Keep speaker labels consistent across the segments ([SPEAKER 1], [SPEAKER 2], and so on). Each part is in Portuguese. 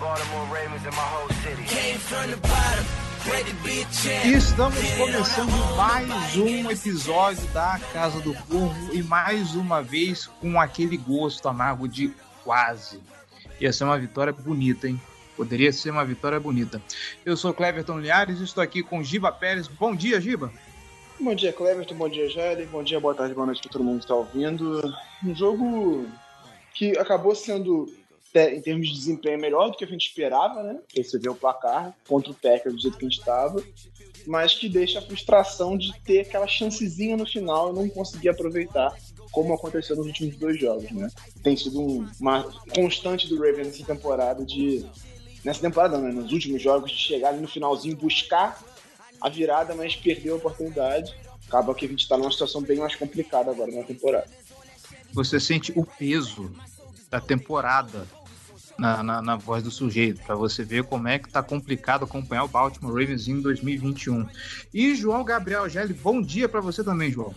[SPEAKER 1] Baltimore Ravens and my whole city. Came from the bottom.
[SPEAKER 2] E estamos começando mais um episódio da Casa do Corvo e mais uma vez com aquele gosto amargo de quase. Ia ser uma vitória bonita, hein? Poderia ser uma vitória bonita. Eu sou Cleverton Liares e estou aqui com Giba Pérez. Bom dia, Giba.
[SPEAKER 3] Bom dia, Cleverton. Bom dia, Jerry. Bom dia, boa tarde, boa noite para todo mundo que está ouvindo. Um jogo que acabou sendo em termos de desempenho melhor do que a gente esperava, né? Vê o placar contra o Packers do jeito que a gente estava, mas que deixa a frustração de ter aquela chancezinha no final e não conseguir aproveitar, como aconteceu nos últimos dois jogos, né? Tem sido um, uma constante do Ravens nessa temporada de nessa temporada, né? Nos últimos jogos de chegar ali no finalzinho buscar a virada, mas perder a oportunidade. Acaba que a gente está numa situação bem mais complicada agora na temporada.
[SPEAKER 2] Você sente o peso da temporada na, na, na voz do sujeito, para você ver como é que tá complicado acompanhar o Baltimore Ravens em 2021. E João Gabriel Gelli, bom dia para você também, João.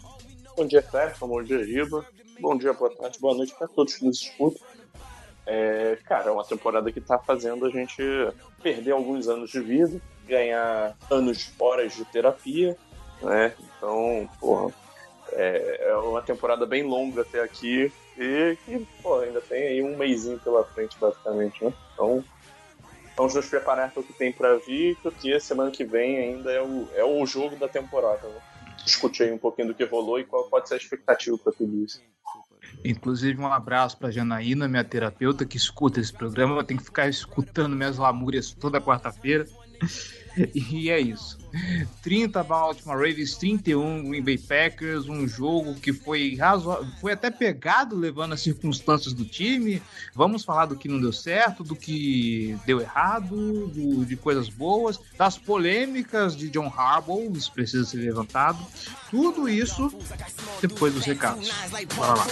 [SPEAKER 4] Bom dia, Clefton, bom dia, Riba. Bom dia, boa tarde, boa noite para todos que nos escutam. É, cara, é uma temporada que tá fazendo a gente perder alguns anos de vida, ganhar anos fora de terapia, né? Então, porra, é, é uma temporada bem longa até aqui e que, pô, ainda tem aí um mêsinho pela frente, basicamente, né? Então, vamos nos preparar para o que tem para vir, porque semana que vem ainda é o, é o jogo da temporada, né? Discutir um pouquinho do que rolou e qual pode ser a expectativa para tudo isso.
[SPEAKER 2] Inclusive, um abraço para Janaína, minha terapeuta, que escuta esse programa. Eu tenho que ficar escutando minhas lamúrias toda quarta-feira. E é isso. 30 Baltimore Ravens, 31 Green Bay Packers, um jogo que foi razoável, foi até pegado levando as circunstâncias do time. Vamos falar do que não deu certo, do que deu errado, do, de coisas boas, das polêmicas de John Harbaugh, isso precisa ser levantado. Tudo isso depois dos recados. Bora lá.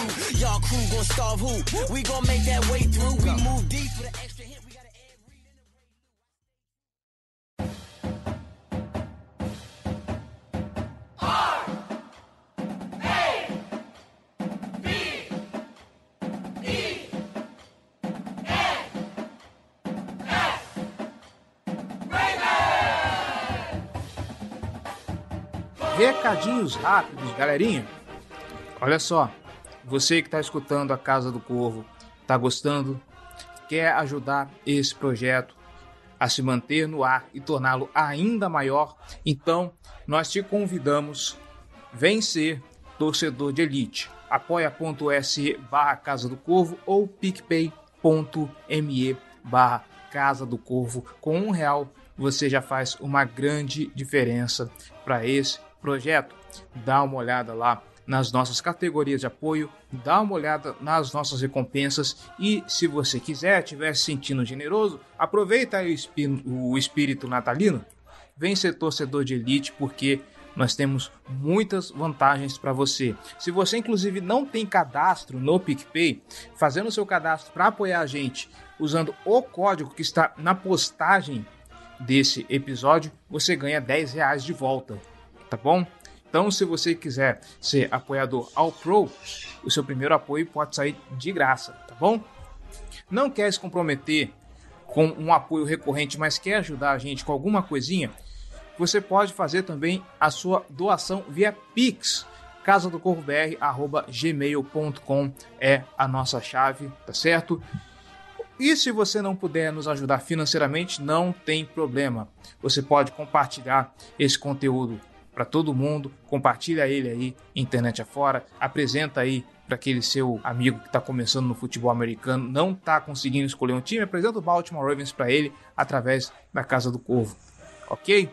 [SPEAKER 2] Recadinhos rápidos, galerinha. Olha só, você que está escutando a Casa do Corvo, está gostando, quer ajudar esse projeto a se manter no ar e torná-lo ainda maior, então nós te convidamos vem ser torcedor de elite. apoia.se barra Casa do Corvo ou picpay.me barra Casa do Corvo. Com um real você já faz uma grande diferença para esse projeto, dá uma olhada lá nas nossas categorias de apoio, dá uma olhada nas nossas recompensas e se você quiser, estiver se sentindo generoso, aproveita aí o espírito natalino, vem ser torcedor de elite porque nós temos muitas vantagens para você. Se você inclusive não tem cadastro no PicPay, fazendo o seu cadastro para apoiar a gente, usando o código que está na postagem desse episódio, você ganha 10 reais de volta tá bom? Então, se você quiser ser apoiador ao Pro, o seu primeiro apoio pode sair de graça, tá bom? Não quer se comprometer com um apoio recorrente, mas quer ajudar a gente com alguma coisinha? Você pode fazer também a sua doação via Pix. Casa do Corvo BR, gmail.com é a nossa chave, tá certo? E se você não puder nos ajudar financeiramente, não tem problema. Você pode compartilhar esse conteúdo para todo mundo, compartilha ele aí, internet afora, apresenta aí para aquele seu amigo que está começando no futebol americano, não está conseguindo escolher um time, apresenta o Baltimore Ravens para ele através da Casa do Corvo, ok?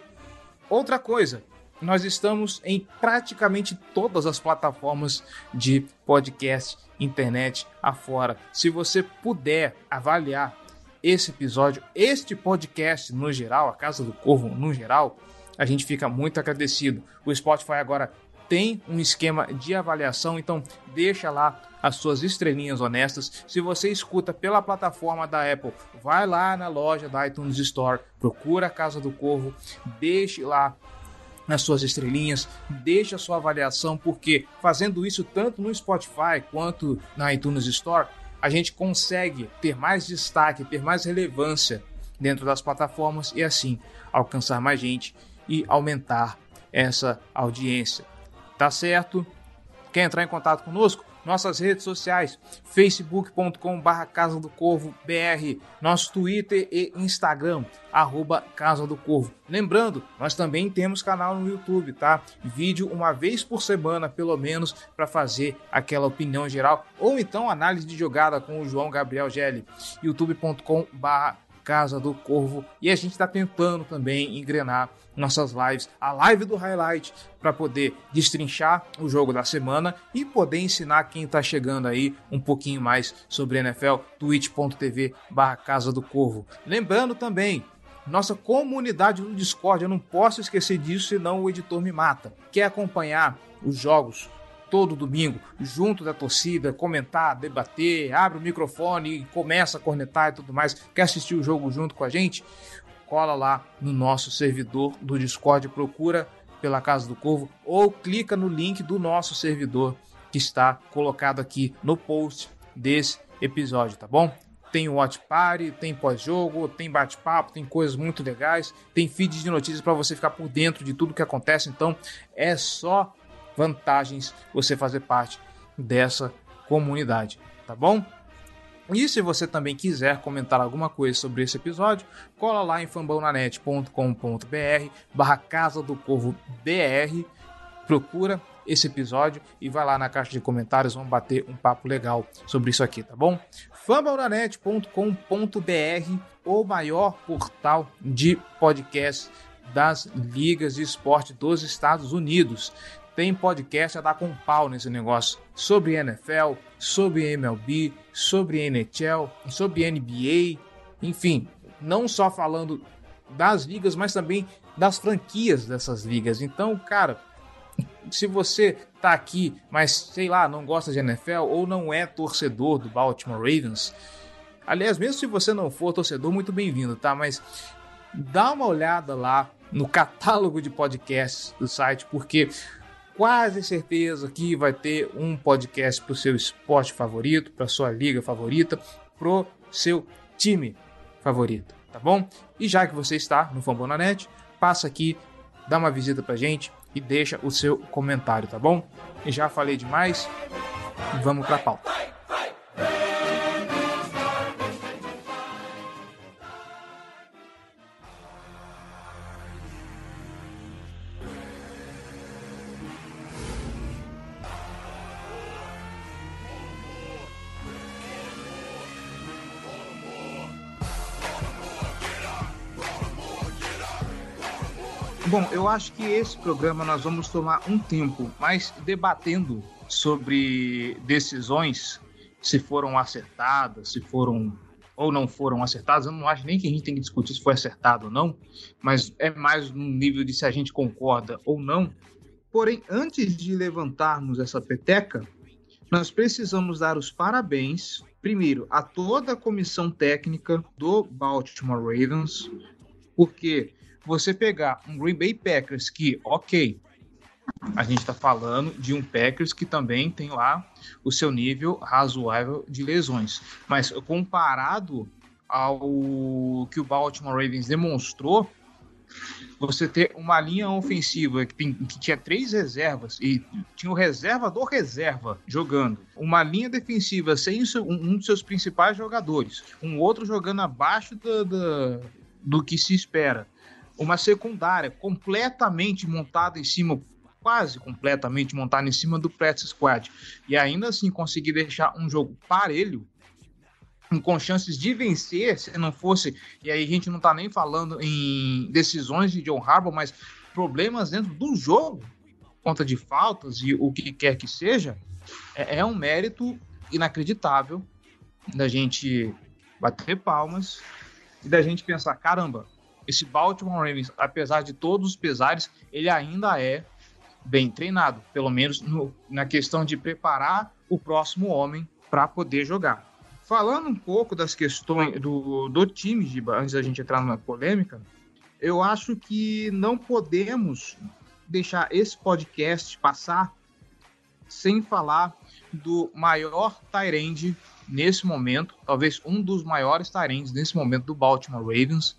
[SPEAKER 2] Outra coisa, nós estamos em praticamente todas as plataformas de podcast, internet afora. Se você puder avaliar esse episódio, este podcast no geral, a Casa do Corvo no geral, a gente fica muito agradecido. O Spotify agora tem um esquema de avaliação, então deixa lá as suas estrelinhas honestas. Se você escuta pela plataforma da Apple, vai lá na loja da iTunes Store, procura a Casa do Corvo, deixe lá nas suas estrelinhas, deixe a sua avaliação, porque fazendo isso tanto no Spotify quanto na iTunes Store, a gente consegue ter mais destaque, ter mais relevância dentro das plataformas e assim alcançar mais gente e aumentar essa audiência. Tá certo? Quer entrar em contato conosco? Nossas redes sociais, facebook.com.br Casa do nosso Twitter e Instagram, arroba Casa do Corvo. Lembrando, nós também temos canal no YouTube, tá? Vídeo uma vez por semana, pelo menos, para fazer aquela opinião geral, ou então análise de jogada com o João Gabriel Gelli, youtube.com.br Casa do Corvo. E a gente está tentando também engrenar nossas lives, a live do highlight, para poder destrinchar o jogo da semana e poder ensinar quem está chegando aí um pouquinho mais sobre NFL, twitch.tv barra Casa do Corvo. Lembrando também, nossa comunidade no Discord, eu não posso esquecer disso, senão o editor me mata. Quer acompanhar os jogos todo domingo, junto da torcida, comentar, debater, abre o microfone e começa a cornetar e tudo mais. Quer assistir o jogo junto com a gente? Cola lá no nosso servidor do Discord, procura pela Casa do Corvo ou clica no link do nosso servidor que está colocado aqui no post desse episódio, tá bom? Tem watch party, tem pós-jogo, tem bate-papo, tem coisas muito legais, tem feed de notícias para você ficar por dentro de tudo que acontece. Então é só vantagens você fazer parte dessa comunidade, tá bom? E se você também quiser comentar alguma coisa sobre esse episódio, cola lá em fambonanet.com.br barra Casa do Corvo BR, procura esse episódio e vai lá na caixa de comentários, vamos bater um papo legal sobre isso aqui, tá bom? fambonanet.com.br, o maior portal de podcast das ligas de esporte dos Estados Unidos tem podcast a dar com pau nesse negócio. Sobre NFL, sobre MLB, sobre NHL, sobre NBA, enfim, não só falando das ligas, mas também das franquias dessas ligas. Então, cara, se você tá aqui, mas sei lá, não gosta de NFL ou não é torcedor do Baltimore Ravens, aliás, mesmo se você não for torcedor, muito bem-vindo, tá? Mas dá uma olhada lá no catálogo de podcasts do site, porque quase certeza que vai ter um podcast para o seu esporte favorito, para sua liga favorita, pro seu time favorito, tá bom? E já que você está no Fambonanet, passa aqui, dá uma visita pra gente e deixa o seu comentário, tá bom? E já falei demais, vamos pra pauta. Eu acho que esse programa nós vamos tomar um tempo mais debatendo sobre decisões, se foram acertadas, se foram ou não foram acertadas. Eu não acho nem que a gente tem que discutir se foi acertado ou não, mas é mais no nível de se a gente concorda ou não. Porém, antes de levantarmos essa peteca, nós precisamos dar os parabéns, primeiro, a toda a comissão técnica do Baltimore Ravens, porque você pegar um Green Bay Packers que, ok, a gente está falando de um Packers que também tem lá o seu nível razoável de lesões. Mas comparado ao que o Baltimore Ravens demonstrou, você ter uma linha ofensiva que, que tinha três reservas e tinha o reserva do reserva jogando, uma linha defensiva sem um, dos seus principais jogadores, um outro jogando abaixo do, do, do que se espera, uma secundária completamente montada em cima, quase completamente montada em cima do practice squad, e ainda assim conseguir deixar um jogo parelho, com chances de vencer, se não fosse, e aí a gente não tá nem falando em decisões de John Harbaugh, mas problemas dentro do jogo, conta de faltas e o que quer que seja, é, é um mérito inacreditável da gente bater palmas e da gente pensar, caramba, esse Baltimore Ravens, apesar de todos os pesares, ele ainda é bem treinado, pelo menos no, na questão de preparar o próximo homem para poder jogar. Falando um pouco das questões do, do time, Giba, antes da gente entrar numa polêmica, eu acho que não podemos deixar esse podcast passar sem falar do maior Tyrande nesse momento, talvez um dos maiores Tyrands nesse momento do Baltimore Ravens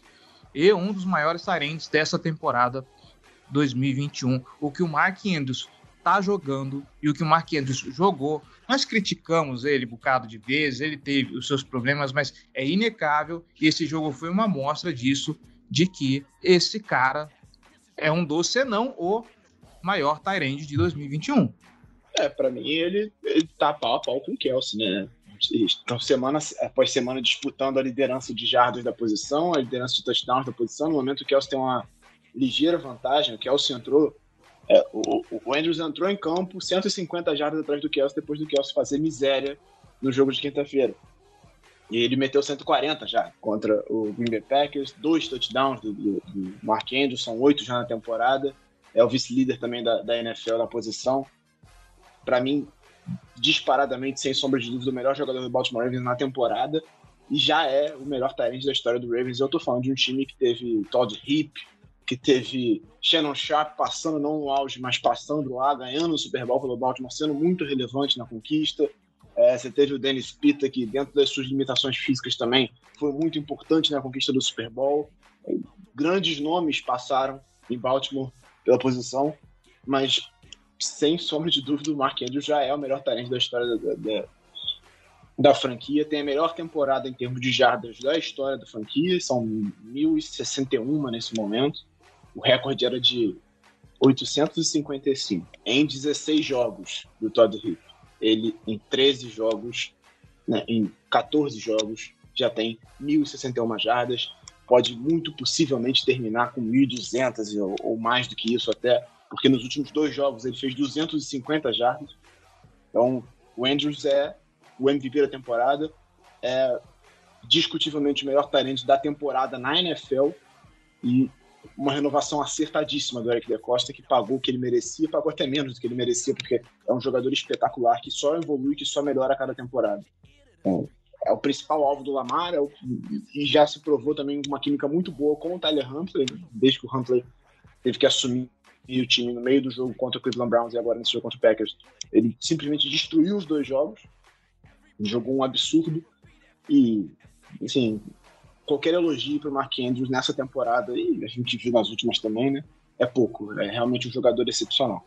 [SPEAKER 2] e um dos maiores Tyrands dessa temporada 2021. O que o Mark Andrews está jogando e o que o Mark Andrews jogou. Nós criticamos ele um bocado de vezes, ele teve os seus problemas, mas é inegável e esse jogo foi uma amostra disso, de que esse cara é um dos, senão o maior Tyrande de 2021.
[SPEAKER 3] É, para mim ele, ele tá pau a pau com o Kelsey, né? Estão semana após semana disputando a liderança de jardas da posição, a liderança de touchdowns da posição. No momento o Kelsey tem uma ligeira vantagem, o Kelsey entrou. É, o, o Andrews entrou em campo 150 jardas atrás do Kelsey depois do Kelsey fazer miséria no jogo de quinta-feira. E ele meteu 140 já contra o Green Bay Packers, dois touchdowns do, do, do Mark Andrews, são oito já na temporada. É o vice-líder também da, da NFL na posição. Para mim, disparadamente, sem sombra de dúvida, o melhor jogador do Baltimore Ravens na temporada. E já é o melhor talento da história do Ravens. Eu tô falando de um time que teve Todd Heap, que teve Shannon Sharp passando não no auge, mas passando lá, ganhando o Super Bowl pelo Baltimore, sendo muito relevante na conquista. É, você teve o Dennis Pitta, que dentro das suas limitações físicas também foi muito importante na conquista do Super Bowl. Grandes nomes passaram em Baltimore pela posição, mas sem sombra de dúvida o Mark Andrews já é o melhor talento da história da, da, da, franquia. Tem a melhor temporada em termos de jardas da história da franquia, são 1.061 nesse momento. O recorde era de 855 em 16 jogos do Todd Heap ele em 13 jogos, né, em 14 jogos, já tem 1.061 jardas, pode muito possivelmente terminar com 1.200 ou, ou mais do que isso até, porque nos últimos dois jogos ele fez 250 jardas. Então, o Andrews é o MVP da temporada, é discutivelmente o melhor talento da temporada na NFL e uma renovação acertadíssima do Eric De Costa, que pagou o que ele merecia, pagou até menos do que ele merecia, porque é um jogador espetacular, que só evolui, que só melhora a cada temporada. É, é o principal alvo do Lamar, é o, e já se provou também uma química muito boa com o Tyler Huntley, desde que o Huntley teve que assumir o time no meio do jogo contra o Cleveland Browns e agora nesse jogo contra o Packers. Ele simplesmente destruiu os dois jogos, jogou um absurdo e, assim, qualquer elogio para o Mark Andrews nessa temporada, e a gente viu nas últimas também, né? É pouco. É realmente um jogador excepcional.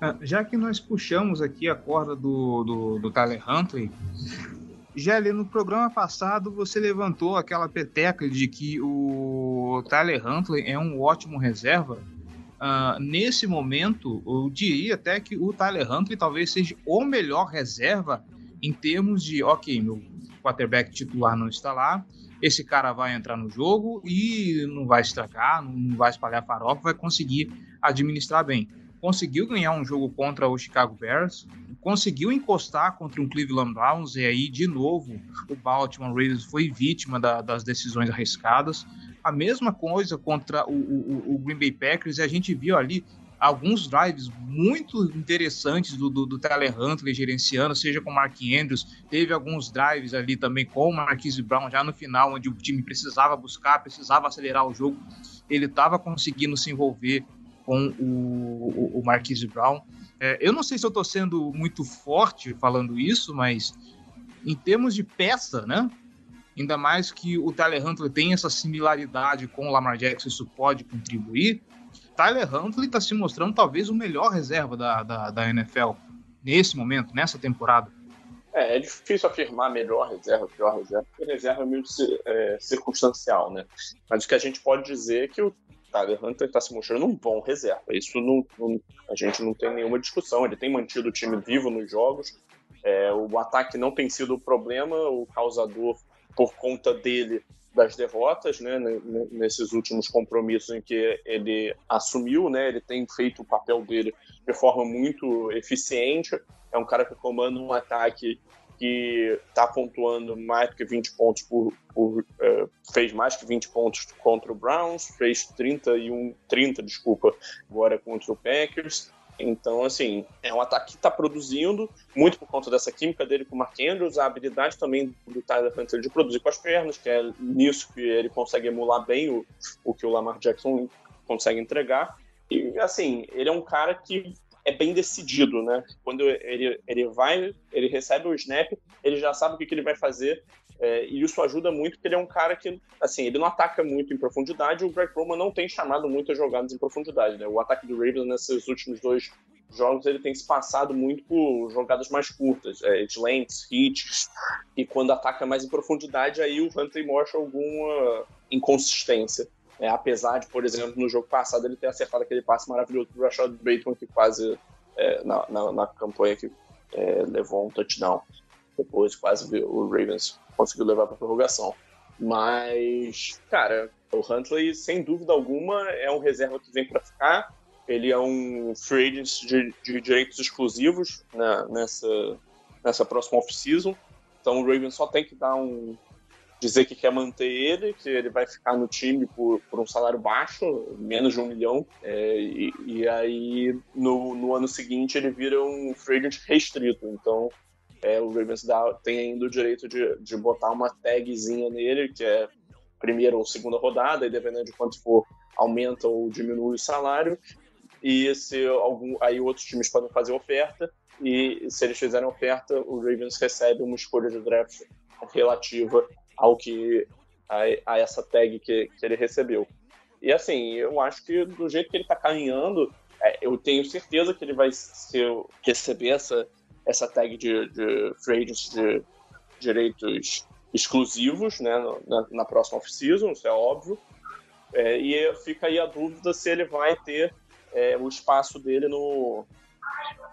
[SPEAKER 2] Ah, já que nós puxamos aqui a corda do, do, do Tyler Huntley, Gelli, no programa passado você levantou aquela peteca de que o Tyler Huntley é um ótimo reserva. Uh, nesse momento, eu diria até que o Tyler Huntley talvez seja o melhor reserva em termos de, ok, meu quarterback titular não está lá, esse cara vai entrar no jogo e não vai estragar, não vai espalhar farofa, vai conseguir administrar bem. Conseguiu ganhar um jogo contra o Chicago Bears, conseguiu encostar contra um Cleveland Browns e aí de novo o Baltimore Ravens foi vítima da, das decisões arriscadas. A mesma coisa contra o, o, o Green Bay Packers e a gente viu ali alguns drives muito interessantes do, do, do Tyler Huntley gerenciando, seja com o Mark Andrews, teve alguns drives ali também com o Marquise Brown já no final, onde o time precisava buscar, precisava acelerar o jogo, ele estava conseguindo se envolver com o, o, Marquise Brown. É, eu não sei se eu estou sendo muito forte falando isso, mas em termos de peça, né? Ainda mais que o Tyler Huntley tem essa similaridade com o Lamar Jackson, isso pode contribuir. Tyler Huntley está se mostrando talvez o melhor reserva da, da, da, NFL nesse momento, nessa temporada.
[SPEAKER 4] É, é difícil afirmar melhor reserva, pior reserva, porque reserva é meio é, circunstancial, né? Mas o que a gente pode dizer é que o Tyler Huntley está se mostrando um bom reserva. Isso não, não, a gente não tem nenhuma discussão. Ele tem mantido o time vivo nos jogos. É, o ataque não tem sido o problema, o causador, por conta dele, das derrotas, né, nesses últimos compromissos em que ele assumiu, né, ele tem feito o papel dele de forma muito eficiente. É um cara que comanda um ataque que está pontuando mais do que 20 pontos por. por uh, fez mais que 20 pontos contra o Browns, fez 31, 30, desculpa, agora contra o Packers. Então, assim, é um ataque que está produzindo, muito por conta dessa química dele com o Mark Andrews, a habilidade também do Tyler Hunter de produzir com as pernas, que é nisso que ele consegue emular bem o, o que o Lamar Jackson consegue entregar. E, assim, ele é um cara que é bem decidido, né? Quando ele, ele vai, ele recebe o snap, ele já sabe o que, que ele vai fazer, é, e isso ajuda muito, porque ele é um cara que, assim, ele não ataca muito em profundidade, o Greg Roman não tem chamado muitas jogadas em profundidade, né? O ataque do Ravens nesses últimos dois jogos, ele tem se passado muito por jogadas mais curtas, é, slants, hits, e quando ataca mais em profundidade, aí o Huntley mostra alguma inconsistência. É, apesar de, por exemplo, no jogo passado ele ter acertado aquele passe maravilhoso do Rashad Bateman, que quase, é, na, na, na, campanha que é, levou um touchdown. Depois quase o Ravens conseguiu levar para prorrogação. Mas, cara, o Huntley, sem dúvida alguma, é um reserva que vem para ficar. Ele é um free agent de, de direitos exclusivos né, nessa, nessa próxima off-season. Então o Ravens só tem que dar um. Dizer que quer manter ele, que ele vai ficar no time por, por um salário baixo, menos de um milhão. É, e, e, aí no, no ano seguinte ele vira um free agent restrito. Então é, o Ravens dá, tem ainda o direito de, de botar uma tagzinha nele, que é primeira ou segunda rodada, e dependendo de quanto for, aumenta ou diminui o salário. E se algum, aí outros times podem fazer oferta, e se eles fizerem oferta, o Ravens recebe uma escolha de draft relativa ao que a, a essa tag que, que ele recebeu. E assim, eu acho que do jeito que ele está caminhando, é, eu tenho certeza que ele vai ser, receber essa essa tag de, de free agents de direitos exclusivos né, na, na próxima off-season, isso é óbvio. É, e fica aí a dúvida se ele vai ter é, o espaço dele no,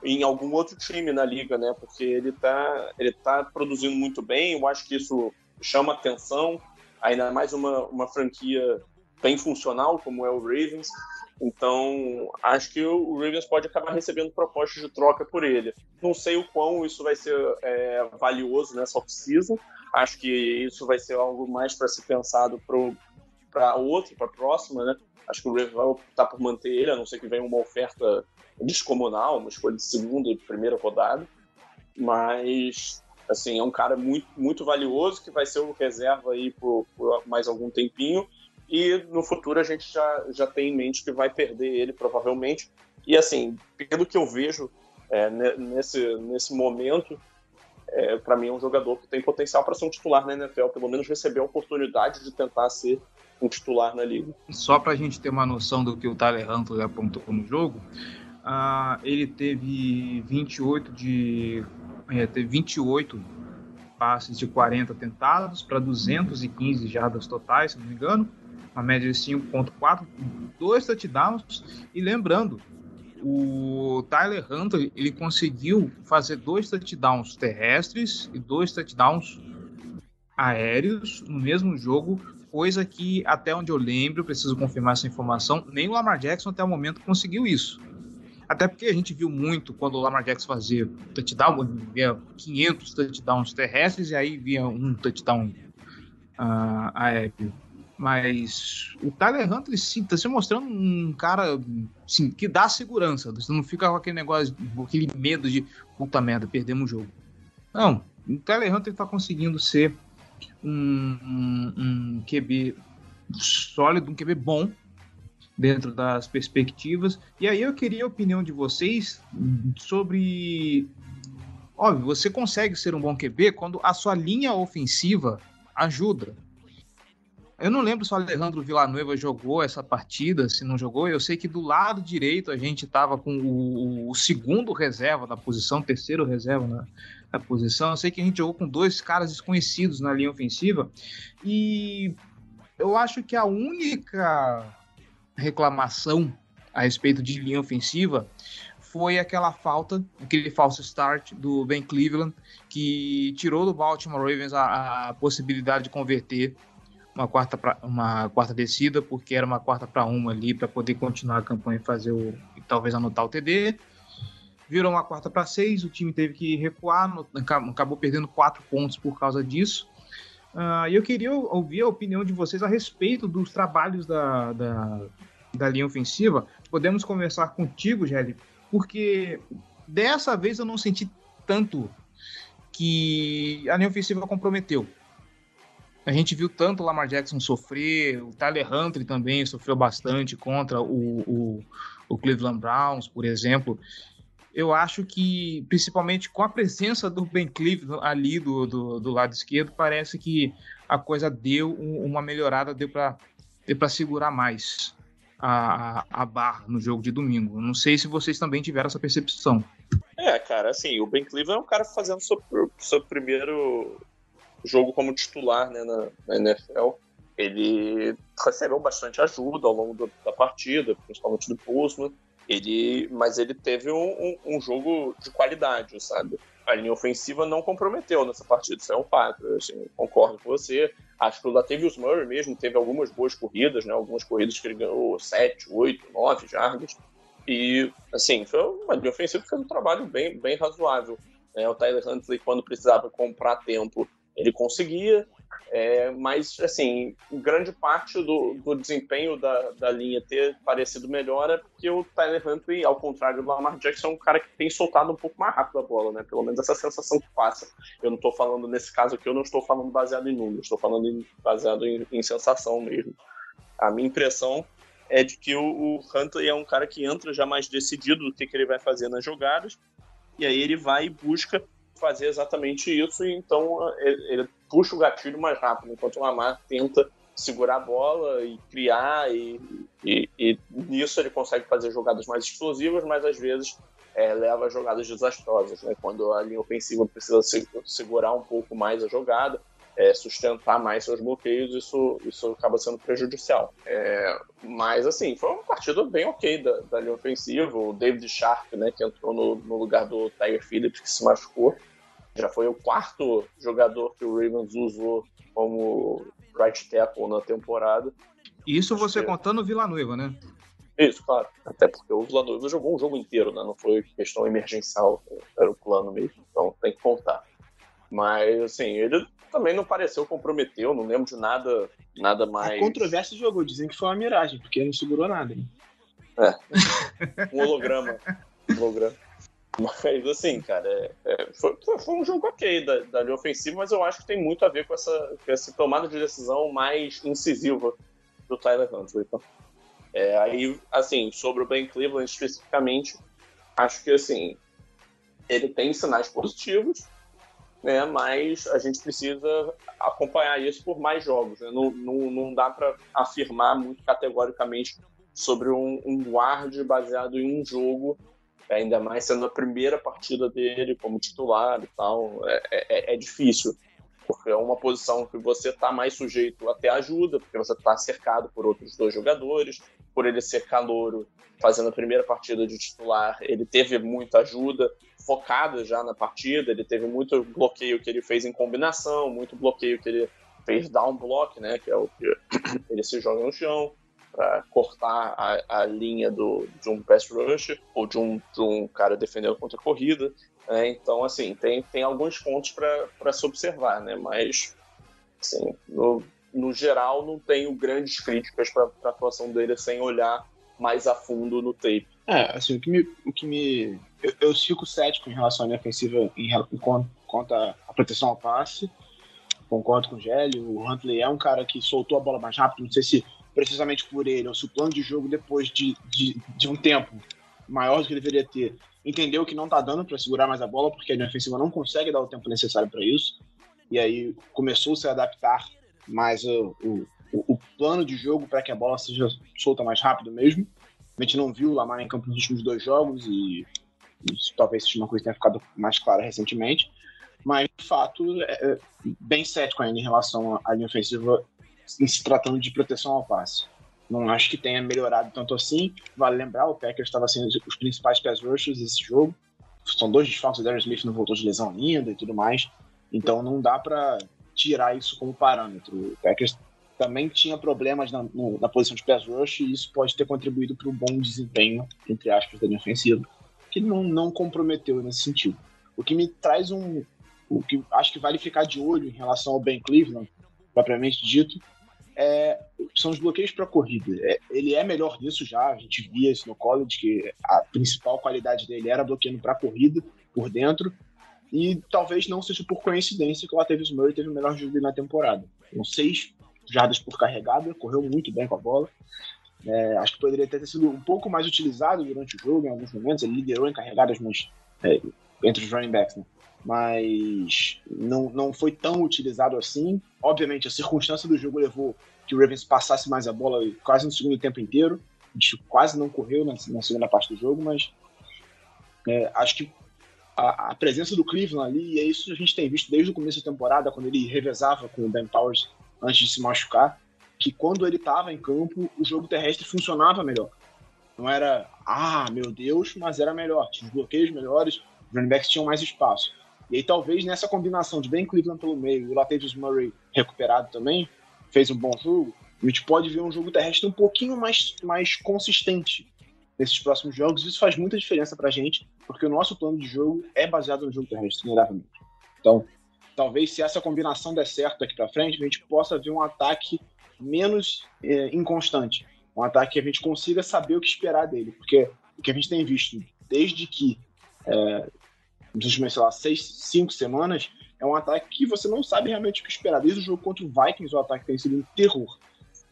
[SPEAKER 4] em algum outro time na liga, né? Porque ele está ele tá produzindo muito bem, eu acho que isso chama atenção, ainda mais uma, uma franquia bem funcional como é o Ravens. Então, acho que o Ravens pode acabar recebendo propostas de troca por ele. Não sei o quão isso vai ser é, valioso nessa off-season. Acho que isso vai ser algo mais para ser pensado para outro, para a próxima, né? Acho que o Ravens vai optar por manter ele, a não ser que venha uma oferta descomunal, uma escolha de segunda e primeira rodada. Mas, assim, é um cara muito, muito valioso que vai ser o reserva aí por, por mais algum tempinho e no futuro a gente já, já tem em mente que vai perder ele, provavelmente. E assim, pelo que eu vejo é, nesse, nesse momento, é, para mim é um jogador que tem potencial para ser um titular na NFL, pelo menos receber a oportunidade de tentar ser um titular na liga.
[SPEAKER 2] Só para a gente ter uma noção do que o Tyler Huntley apontou no jogo, uh, ele teve 28 de é, teve 28 passes de 40 tentados para 215 jardas totais, se não me engano uma média de 5.4, dois touchdowns. E lembrando, o Tyler Hunter ele conseguiu fazer dois touchdowns terrestres e dois touchdowns aéreos no mesmo jogo, coisa que até onde eu lembro, preciso confirmar essa informação, nem o Lamar Jackson até o momento conseguiu isso. Até porque a gente viu muito quando o Lamar Jackson fazia touchdown, via 500 touchdowns terrestres e aí via um touchdown uh, aéreo. Mas o Tyler Hunter sim, tá se mostrando um cara sim, que dá segurança. Você não fica com aquele negócio, aquele medo de puta merda, perdemos o jogo. Não, o Tyler Hunter tá conseguindo ser um, um, um QB sólido, um QB bom dentro das perspectivas. E aí eu queria a opinião de vocês sobre. Óbvio, você consegue ser um bom QB quando a sua linha ofensiva ajuda. Eu não lembro se o Alejandro Villanueva jogou essa partida, se não jogou. Eu sei que do lado direito a gente estava com o, o, segundo reserva da posição, terceiro reserva na, na, posição. Eu sei que a gente jogou com dois caras desconhecidos na linha ofensiva. E eu acho que a única reclamação a respeito de linha ofensiva foi aquela falta, aquele falso start do Ben Cleveland, que tirou do Baltimore Ravens a, a possibilidade de converter uma quarta, pra, uma quarta descida, porque era uma quarta para uma ali, para poder continuar a campanha e fazer o. e talvez anotar o TD. virou uma quarta para seis, o time teve que recuar, acabou perdendo quatro pontos por causa disso. Uh, e eu queria ouvir a opinião de vocês a respeito dos trabalhos da, da, da linha ofensiva. Podemos conversar contigo, Gelli, porque dessa vez eu não senti tanto que a linha ofensiva comprometeu. A gente viu tanto o Lamar Jackson sofrer, o Tyler Huntley também sofreu bastante contra o, o, o Cleveland Browns, por exemplo. Eu acho que, principalmente com a presença do Ben Cleveland ali do, do, do lado esquerdo, parece que a coisa deu uma melhorada, deu para segurar mais a, a barra no jogo de domingo. Não sei se vocês também tiveram essa percepção.
[SPEAKER 4] É, cara, assim, o Ben Cleveland é um cara fazendo seu, seu primeiro jogo como titular né, na, na NFL. Ele recebeu bastante ajuda ao longo do, da partida, principalmente do Postman. Ele, mas ele teve um, um, um, jogo de qualidade, sabe? A linha ofensiva não comprometeu nessa partida, isso é um fato. Assim, concordo com você. Acho que o Latavius Murray mesmo teve algumas boas corridas, né? Algumas corridas que ele ganhou 7, 8, 9 jardas. E, assim, foi uma linha ofensiva que fez um trabalho bem, bem razoável. Né? O Tyler Huntley, quando precisava comprar tempo, ele conseguia. É, mas, assim, grande parte do, do desempenho da, da linha ter parecido melhor é porque o Tyler Huntley, ao contrário do Lamar Jackson, é um cara que tem soltado um pouco mais rápido a bola, né? Pelo menos essa sensação que passa. Eu não estou falando, nesse caso aqui, eu não estou falando baseado em números, estou falando em, baseado em, em, sensação mesmo. A minha impressão é de que o, o Huntley é um cara que entra já mais decidido do que, que ele vai fazer nas jogadas, e aí ele vai e busca fazer exatamente isso, e então ele, ele puxa o gatilho mais rápido, enquanto o Lamar tenta segurar a bola e criar, e, e, e nisso ele consegue fazer jogadas mais explosivas, mas às vezes é, leva a jogadas desastrosas, né? quando a linha ofensiva precisa segurar um pouco mais a jogada, é, sustentar mais seus bloqueios, isso, isso acaba sendo prejudicial. É, mas, assim, foi um partido bem ok da, da linha ofensiva. O David Sharp, né, que entrou no, no lugar do Tiger Phillips, que se machucou, já foi o quarto jogador que o Ravens usou como right tackle na temporada.
[SPEAKER 2] Isso você que... contando o Villanueva, né?
[SPEAKER 4] Isso, claro. Até porque o Villanueva jogou um jogo inteiro, né? Não foi questão emergencial, era o plano mesmo. Então tem que contar. Mas, assim, ele também não pareceu comprometeu, não lembro de nada, nada mais. A
[SPEAKER 3] controvérsia jogou, dizem que foi uma miragem, porque não segurou nada. Hein?
[SPEAKER 4] É. Um holograma. um holograma. Mas, assim, cara, é, é, foi, foi, um jogo ok da, da linha ofensiva, mas eu acho que tem muito a ver com essa, com essa tomada de decisão mais incisiva do Tyler Huntley. Então. É, aí, assim, sobre o Ben Cleveland especificamente, acho que, assim, ele tem sinais positivos, né, mas a gente precisa acompanhar isso por mais jogos. Né? Não, não, não dá para afirmar muito categoricamente sobre um, um guard baseado em um jogo ainda mais sendo a primeira partida dele como titular e tal, é, é, é difícil, porque é uma posição que você está mais sujeito a ter ajuda, porque você está cercado por outros dois jogadores, por ele ser calouro, fazendo a primeira partida de titular, ele teve muita ajuda, focada já na partida, ele teve muito bloqueio que ele fez em combinação, muito bloqueio que ele fez down block, né, que é o que ele se joga no chão, para cortar a, a, linha do, de um pass rush ou de um, de um cara defendendo contra a corrida. Né? Então, assim, tem, tem alguns pontos para se observar, né? Mas, assim, no, no geral, não tenho grandes críticas para a atuação dele sem olhar mais a fundo no tape.
[SPEAKER 3] É, assim, o que me. O que me eu, eu fico cético em relação à minha ofensiva em, em, quanto à proteção ao passe. Concordo com o Gélio. O Huntley é um cara que soltou a bola mais rápido. Não sei se precisamente por ele, ou se o plano de jogo depois de, de, de um tempo maior do que deveria ter, entendeu que não tá dando para segurar mais a bola, porque a defensiva não consegue dar o tempo necessário para isso, e aí começou a se adaptar mais o, o plano de jogo para que a bola seja solta mais rápido mesmo. A gente não viu o Lamar em campo nos últimos dois jogos, e isso talvez seja uma coisa que tenha ficado mais clara recentemente, mas de fato é, é bem cético ainda em relação à linha ofensiva em se tratando de proteção ao passe. Não acho que tenha melhorado tanto assim. Vale lembrar, o Packers estava sendo os principais pass rushers desse jogo. São dois desfalques, o Darren Smith não voltou de lesão ainda e tudo mais. Então não dá para tirar isso como parâmetro. O Packers também tinha problemas na, no, na posição de pass rush e isso pode ter contribuído para um bom desempenho, entre aspas, da linha ofensiva, que não, não comprometeu nesse sentido. O que me traz um. O que acho que vale ficar de olho em relação ao Ben Cleveland, propriamente dito, é, são os bloqueios para corrida. É, ele é melhor nisso já, a gente via isso no college, que a principal qualidade dele era bloqueando para corrida por dentro. E talvez não seja por coincidência que o Latavius Murray teve o melhor jogo na temporada. Com seis jardas por carregada, correu muito bem com a bola. É, acho que poderia ter sido um pouco mais utilizado durante o jogo em alguns momentos. Ele liderou em carregadas, mas é, entre os running backs, né? mas não, não foi tão utilizado assim. Obviamente, a circunstância do jogo levou que o Ravens passasse mais a bola quase no segundo tempo inteiro. Gente quase não correu na, na segunda parte do jogo, mas é, acho que a, a, presença do Cleveland ali, e é isso que a gente tem visto desde o começo da temporada, quando ele revezava com o Ben Powers antes de se machucar, que quando ele estava em campo, o jogo terrestre funcionava melhor. Não era, ah, meu Deus, mas era melhor. Tinha bloqueios melhores, os running backs tinham mais espaço. E aí talvez nessa combinação de Ben Cleveland pelo meio e o Latavius Murray recuperado também, fez um bom jogo, a gente pode ver um jogo terrestre um pouquinho mais, mais consistente nesses próximos jogos. Isso faz muita diferença pra gente, porque o nosso plano de jogo é baseado no jogo terrestre, inegavelmente. Então, talvez se essa combinação der certo daqui para frente, a gente possa ver um ataque menos é, inconstante. Um ataque que a gente consiga saber o que esperar dele. Porque o que a gente tem visto desde que é, nos últimos, sei lá, seis, cinco semanas, é um ataque que você não sabe realmente o que esperar. Desde o jogo contra o Vikings, o ataque tem sido um terror.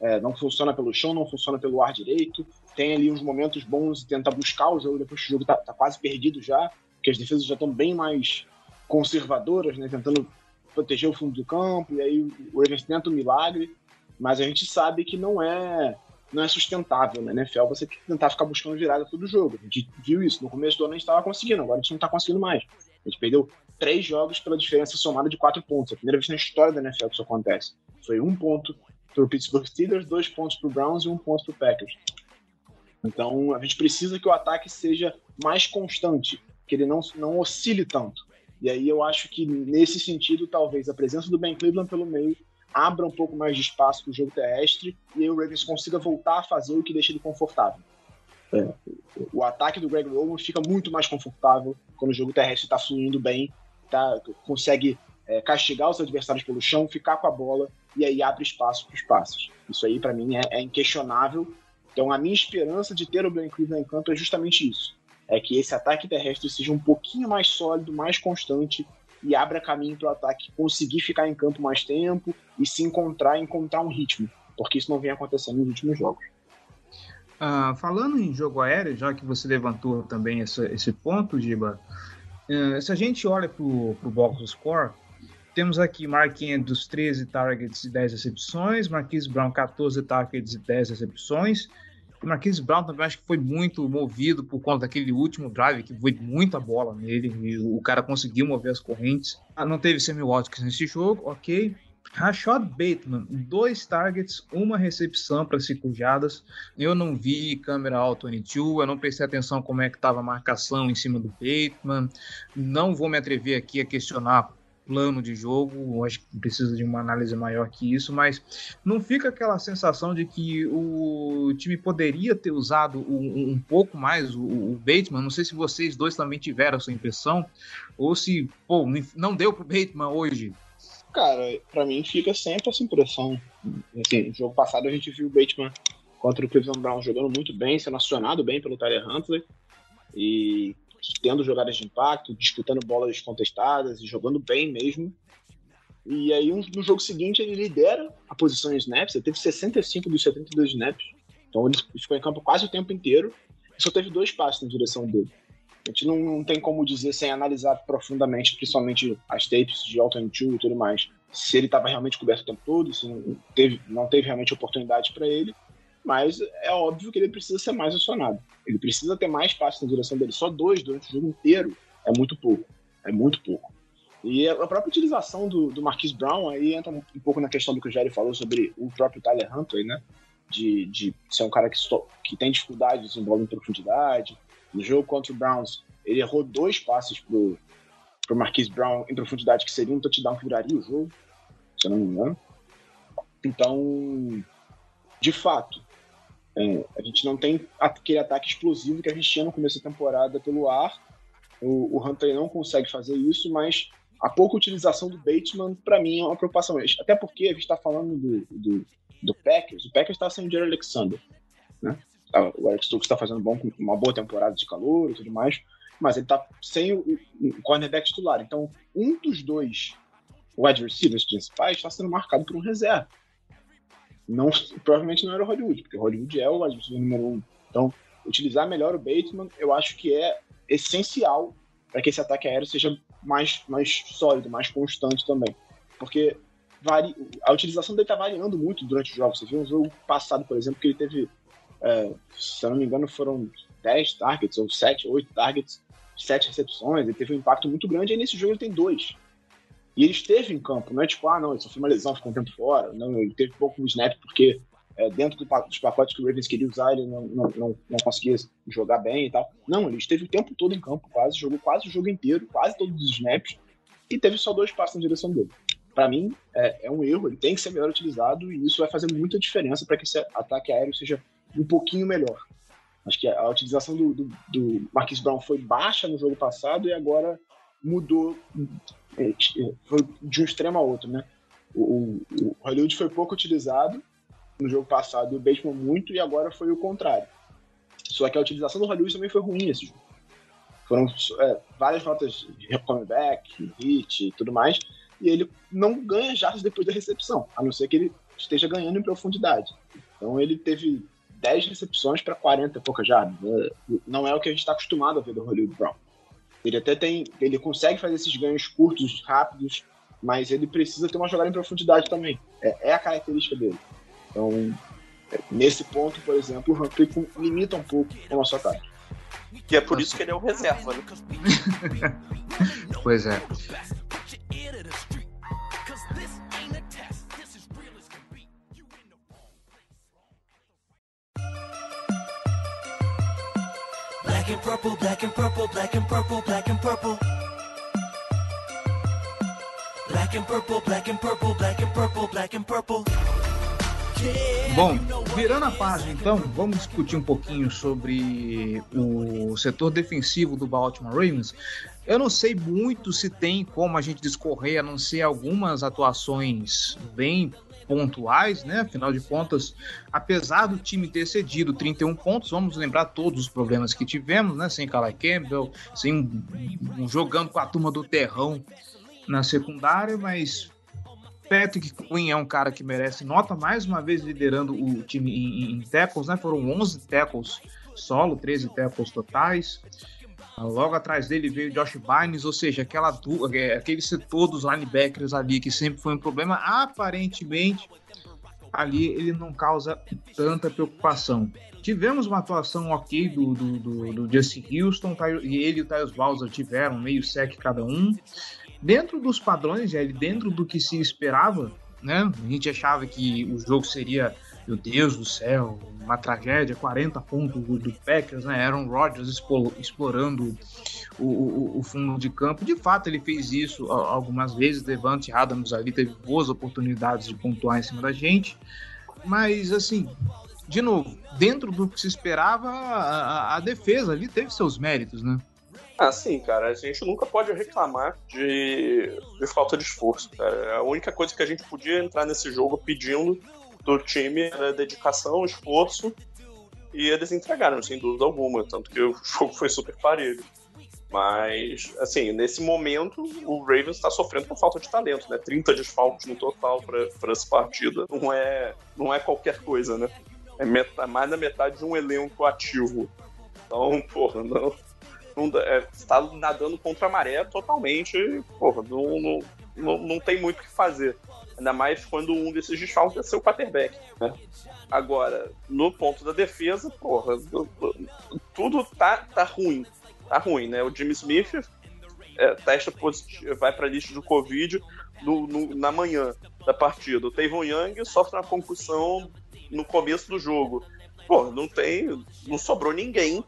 [SPEAKER 3] É, não funciona pelo chão, não funciona pelo ar direito. Tem ali uns momentos bons e tenta buscar o jogo depois que o jogo tá, tá quase perdido já, porque as defesas já estão bem mais conservadoras, né, tentando proteger o fundo do campo, e aí o Ravens tenta um milagre, mas a gente sabe que não é não é sustentável na né? NFL você tentar ficar buscando virada todo jogo. A gente viu isso. No começo do ano a gente estava conseguindo, agora a gente não está conseguindo mais. A gente perdeu três jogos pela diferença somada de quatro pontos. É a primeira vez na história da NFL que isso acontece. Foi um ponto para o Pittsburgh Steelers, dois pontos para o Browns e um ponto para o Packers. Então a gente precisa que o ataque seja mais constante, que ele não, não oscile tanto. E aí eu acho que nesse sentido, talvez a presença do Ben Cleveland pelo meio abra um pouco mais de espaço para o jogo terrestre e aí o Ravens consiga voltar a fazer o que deixa ele confortável. É, o ataque do Greg Roman fica muito mais confortável quando o jogo terrestre está fluindo bem, tá, consegue é, castigar os adversários pelo chão, ficar com a bola e aí abre espaço para os passes. Isso aí, para mim, é, é, inquestionável. Então, a minha esperança de ter o Ben Cleveland em campo é justamente isso. É que esse ataque terrestre seja um pouquinho mais sólido, mais constante e abra caminho para o ataque conseguir ficar em campo mais tempo e se encontrar, encontrar um ritmo, porque isso não vem acontecendo nos últimos jogos.
[SPEAKER 2] Uh, falando em jogo aéreo, já que você levantou também essa, esse ponto, Giba, uh, se a gente olha para o box score, temos aqui Mark Andrews 13 targets e 10 recepções, Marquise Brown 14 targets e 10 recepções. O Brown também acho que foi muito movido por conta daquele último drive que foi muita bola nele e o cara conseguiu mover as correntes. Ah, não teve Sammy Watkins nesse jogo, ok. Rashad Bateman, dois targets, uma recepção para cinco jardas. Eu não vi câmera All 22, eu não prestei atenção como é que estava a marcação em cima do Bateman. Não vou me atrever aqui a questionar plano de jogo, acho que precisa de uma análise maior que isso, mas não fica aquela sensação de que o time poderia ter usado um, um pouco mais o, o, Bateman, não sei se vocês dois também tiveram essa impressão, ou se, pô, não deu pro Bateman hoje.
[SPEAKER 3] Cara, para mim fica sempre essa impressão. Assim, no jogo passado a gente viu o Bateman contra o Cleveland Brown jogando muito bem, sendo acionado bem pelo Tyler Huntley, e tendo jogadas de impacto, disputando bolas contestadas e jogando bem mesmo. E aí, no jogo seguinte, ele lidera a posição em snaps. Ele teve 65 dos 72 snaps. Então, ele ficou em campo quase o tempo inteiro. Só teve dois passos na direção dele. A gente não, não tem como dizer, sem analisar profundamente, principalmente as tapes de Alton 2 e tudo mais, se ele estava realmente coberto o tempo todo, se não teve, não teve realmente oportunidade para ele mas é óbvio que ele precisa ser mais acionado. Ele precisa ter mais passes na direção dele. Só dois durante o jogo inteiro é muito pouco. É muito pouco. E a própria utilização do, do Marquise Brown aí entra um pouco na questão do que o Jerry falou sobre o próprio Tyler Huntley, né? De, de ser um cara que, que tem dificuldade de bola em profundidade. No jogo contra o Browns, ele errou dois passes pro, pro Marquise Brown em profundidade, que seria um touchdown que viraria o jogo, se eu não me engano. Então, de fato, É, a gente não tem aquele ataque explosivo que a gente tinha no começo da temporada pelo ar. O, o Hunter não consegue fazer isso, mas a pouca utilização do Bateman, para mim, é uma preocupação. Até porque a gente está falando do, do, do, Packers. O Packers está sem o Jerry Alexander. Né? Tá, o Eric Stokes está fazendo bom, uma boa temporada de calor e tudo mais, mas ele está sem o, o cornerback titular. Então, um dos dois wide receivers principais está sendo marcado por um reserva. Não, provavelmente não era o Hollywood, porque o Hollywood é o receiver número um. Então, utilizar melhor o Bateman, eu acho que é essencial para que esse ataque aéreo seja mais, mais sólido, mais constante também. Porque vari... a utilização dele está variando muito durante os jogos. Você viu um jogo passado, por exemplo, que ele teve, é, se eu não me engano, foram 10 targets, ou 7, 8 targets, 7 recepções, ele teve um impacto muito grande, e nesse jogo ele tem dois. E ele esteve em campo, não é tipo, ah, não, ele sofreu uma lesão, ficou um tempo fora. Não, ele teve pouco snap porque é, dentro do, dos pacotes que o Ravens queria usar, ele não, não, não, não, conseguia jogar bem e tal. Não, ele esteve o tempo todo em campo, quase, jogou quase o jogo inteiro, quase todos os snaps, e teve só dois passos na direção dele. Para mim, é, é, um erro, ele tem que ser melhor utilizado, e isso vai fazer muita diferença para que esse ataque aéreo seja um pouquinho melhor. Acho que a, utilização do, do, do Marquis Brown foi baixa no jogo passado e agora mudou foi de um extremo a outro, né? O, o, Hollywood foi pouco utilizado no jogo passado, o Bateman muito, e agora foi o contrário. Só que a utilização do Hollywood também foi ruim nesse jogo. Foram é, várias notas de comeback, hit e tudo mais, e ele não ganha jardas depois da recepção, a não ser que ele esteja ganhando em profundidade. Então ele teve 10 recepções para 40 e poucas jardas. Não é o que a gente está acostumado a ver do Hollywood Brown. Ele até tem. Ele consegue fazer esses ganhos curtos, rápidos, mas ele precisa ter uma jogada em profundidade também. É, é a característica dele. Então, é, nesse ponto, por exemplo, o Humphrey limita um pouco o nosso ataque.
[SPEAKER 4] E é por isso que ele é o reserva, né?
[SPEAKER 2] pois é. Black and purple, black and purple, black and purple, black and purple. Black and purple, black and purple, black and purple, black and purple. Bom, virando a página então, vamos discutir um pouquinho sobre o setor defensivo do Baltimore Ravens. Eu não sei muito se tem como a gente discorrer, a não ser algumas atuações bem pontuais, né? Afinal de contas, apesar do time ter cedido 31 pontos, vamos lembrar todos os problemas que tivemos, né? Sem Calai Campbell, sem um, jogando com a turma do terrão na secundária, mas Patrick Quinn é um cara que merece nota, mais uma vez liderando o time em, em tackles, né? Foram 11 tackles solo, 13 tackles totais. Logo atrás dele veio Josh Bynes, ou seja, aquela é, aquele setor dos linebackers ali que sempre foi um problema. Aparentemente, ali ele não causa tanta preocupação. Tivemos uma atuação ok do, do, do, do Justin Houston, e ele e o Tyus Bowser tiveram meio sec cada um. Dentro dos padrões, dentro do que se esperava, né? A gente achava que o jogo seria meu Deus do céu, uma tragédia, 40 pontos do, do Packers, né? Aaron Rodgers explorando o, o, o, fundo de campo. De fato, ele fez isso algumas vezes. Devante Adams ali teve boas oportunidades de pontuar em cima da gente. Mas, assim, de novo, dentro do que se esperava, a, a defesa ali teve seus méritos, né?
[SPEAKER 4] Ah, sim, cara. A gente nunca pode reclamar de, de falta de esforço, cara. A única coisa que a gente podia entrar nesse jogo pedindo do time era dedicação, esforço, e eles entregaram, sem dúvida alguma, tanto que o jogo foi super parelho. Mas, assim, nesse momento, o Ravens está sofrendo por falta de talento, né? 30 desfalques no total para essa partida. Não é, não é qualquer coisa, né? É metade, mais da metade de um elenco ativo. Então, porra, não. não é, está nadando contra a maré totalmente. Porra, não, não, não, não tem muito o que fazer. Ainda mais quando um desses desfalques é seu quarterback. Né? Agora, no ponto da defesa, porra, tudo tá, tá ruim. Tá ruim, né? O Jimmy Smith é, testa positivo, vai pra lista do Covid no, no, na manhã da partida. O Tavon Young sofre uma concussão no começo do jogo. Pô, não tem. Não sobrou ninguém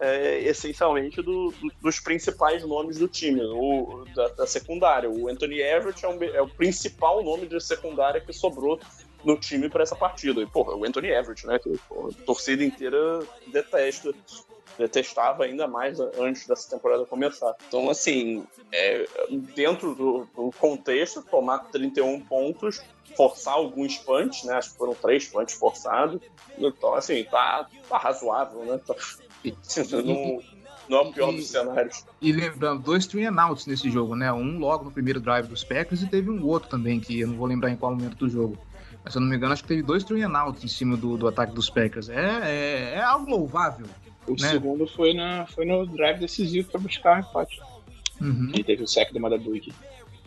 [SPEAKER 4] é, essencialmente do, do, dos principais nomes do time, o, da, da secundária. O Anthony Everett é, um, é, o principal nome de secundária que sobrou no time para essa partida. E, porra, o Anthony Everett, né? Que porra, a torcida inteira detesta detestava ainda mais antes dessa temporada começar. Então, assim, é, dentro do, do, contexto, tomar 31 pontos, forçar alguns punts, né? Acho que foram três punts forçados. Então, assim, tá, tá razoável, né? Tá, não, não é o pior e, dos cenários.
[SPEAKER 2] E lembrando, dois three and outs nesse jogo, né? Um logo no primeiro drive dos Packers e teve um outro também, que eu não vou lembrar em qual momento do jogo. Mas se eu não me engano, acho que teve dois three and outs em cima do, do ataque dos Packers. É, é, é algo louvável.
[SPEAKER 3] O né? segundo foi, na, foi no drive decisivo para buscar o empate. Uhum. E teve o sec do Madabuki.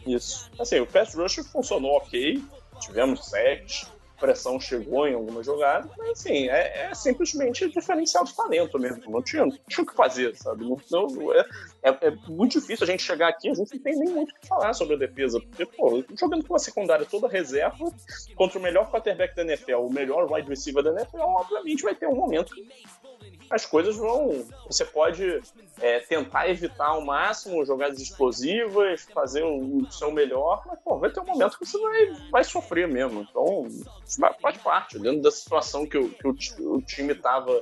[SPEAKER 4] Isso. Assim, o pass rush funcionou ok. Tivemos sete, pressão chegou em alguma jogada, mas assim, é, é simplesmente diferencial de talento mesmo. Não tinha, tinha o que fazer, sabe? Não, não é, é, é, muito difícil a gente chegar aqui, a gente não tem nem muito o que falar sobre a defesa. Porque, pô, jogando com uma secundária toda reserva contra o melhor quarterback da NFL, o melhor wide receiver da NFL, obviamente vai ter um momento que as coisas vão. Você pode é, tentar evitar ao máximo jogadas explosivas, fazer o, seu melhor, mas pô, vai ter um momento que você vai, vai sofrer mesmo. Então, faz parte. Dentro da situação que o, que o, o time estava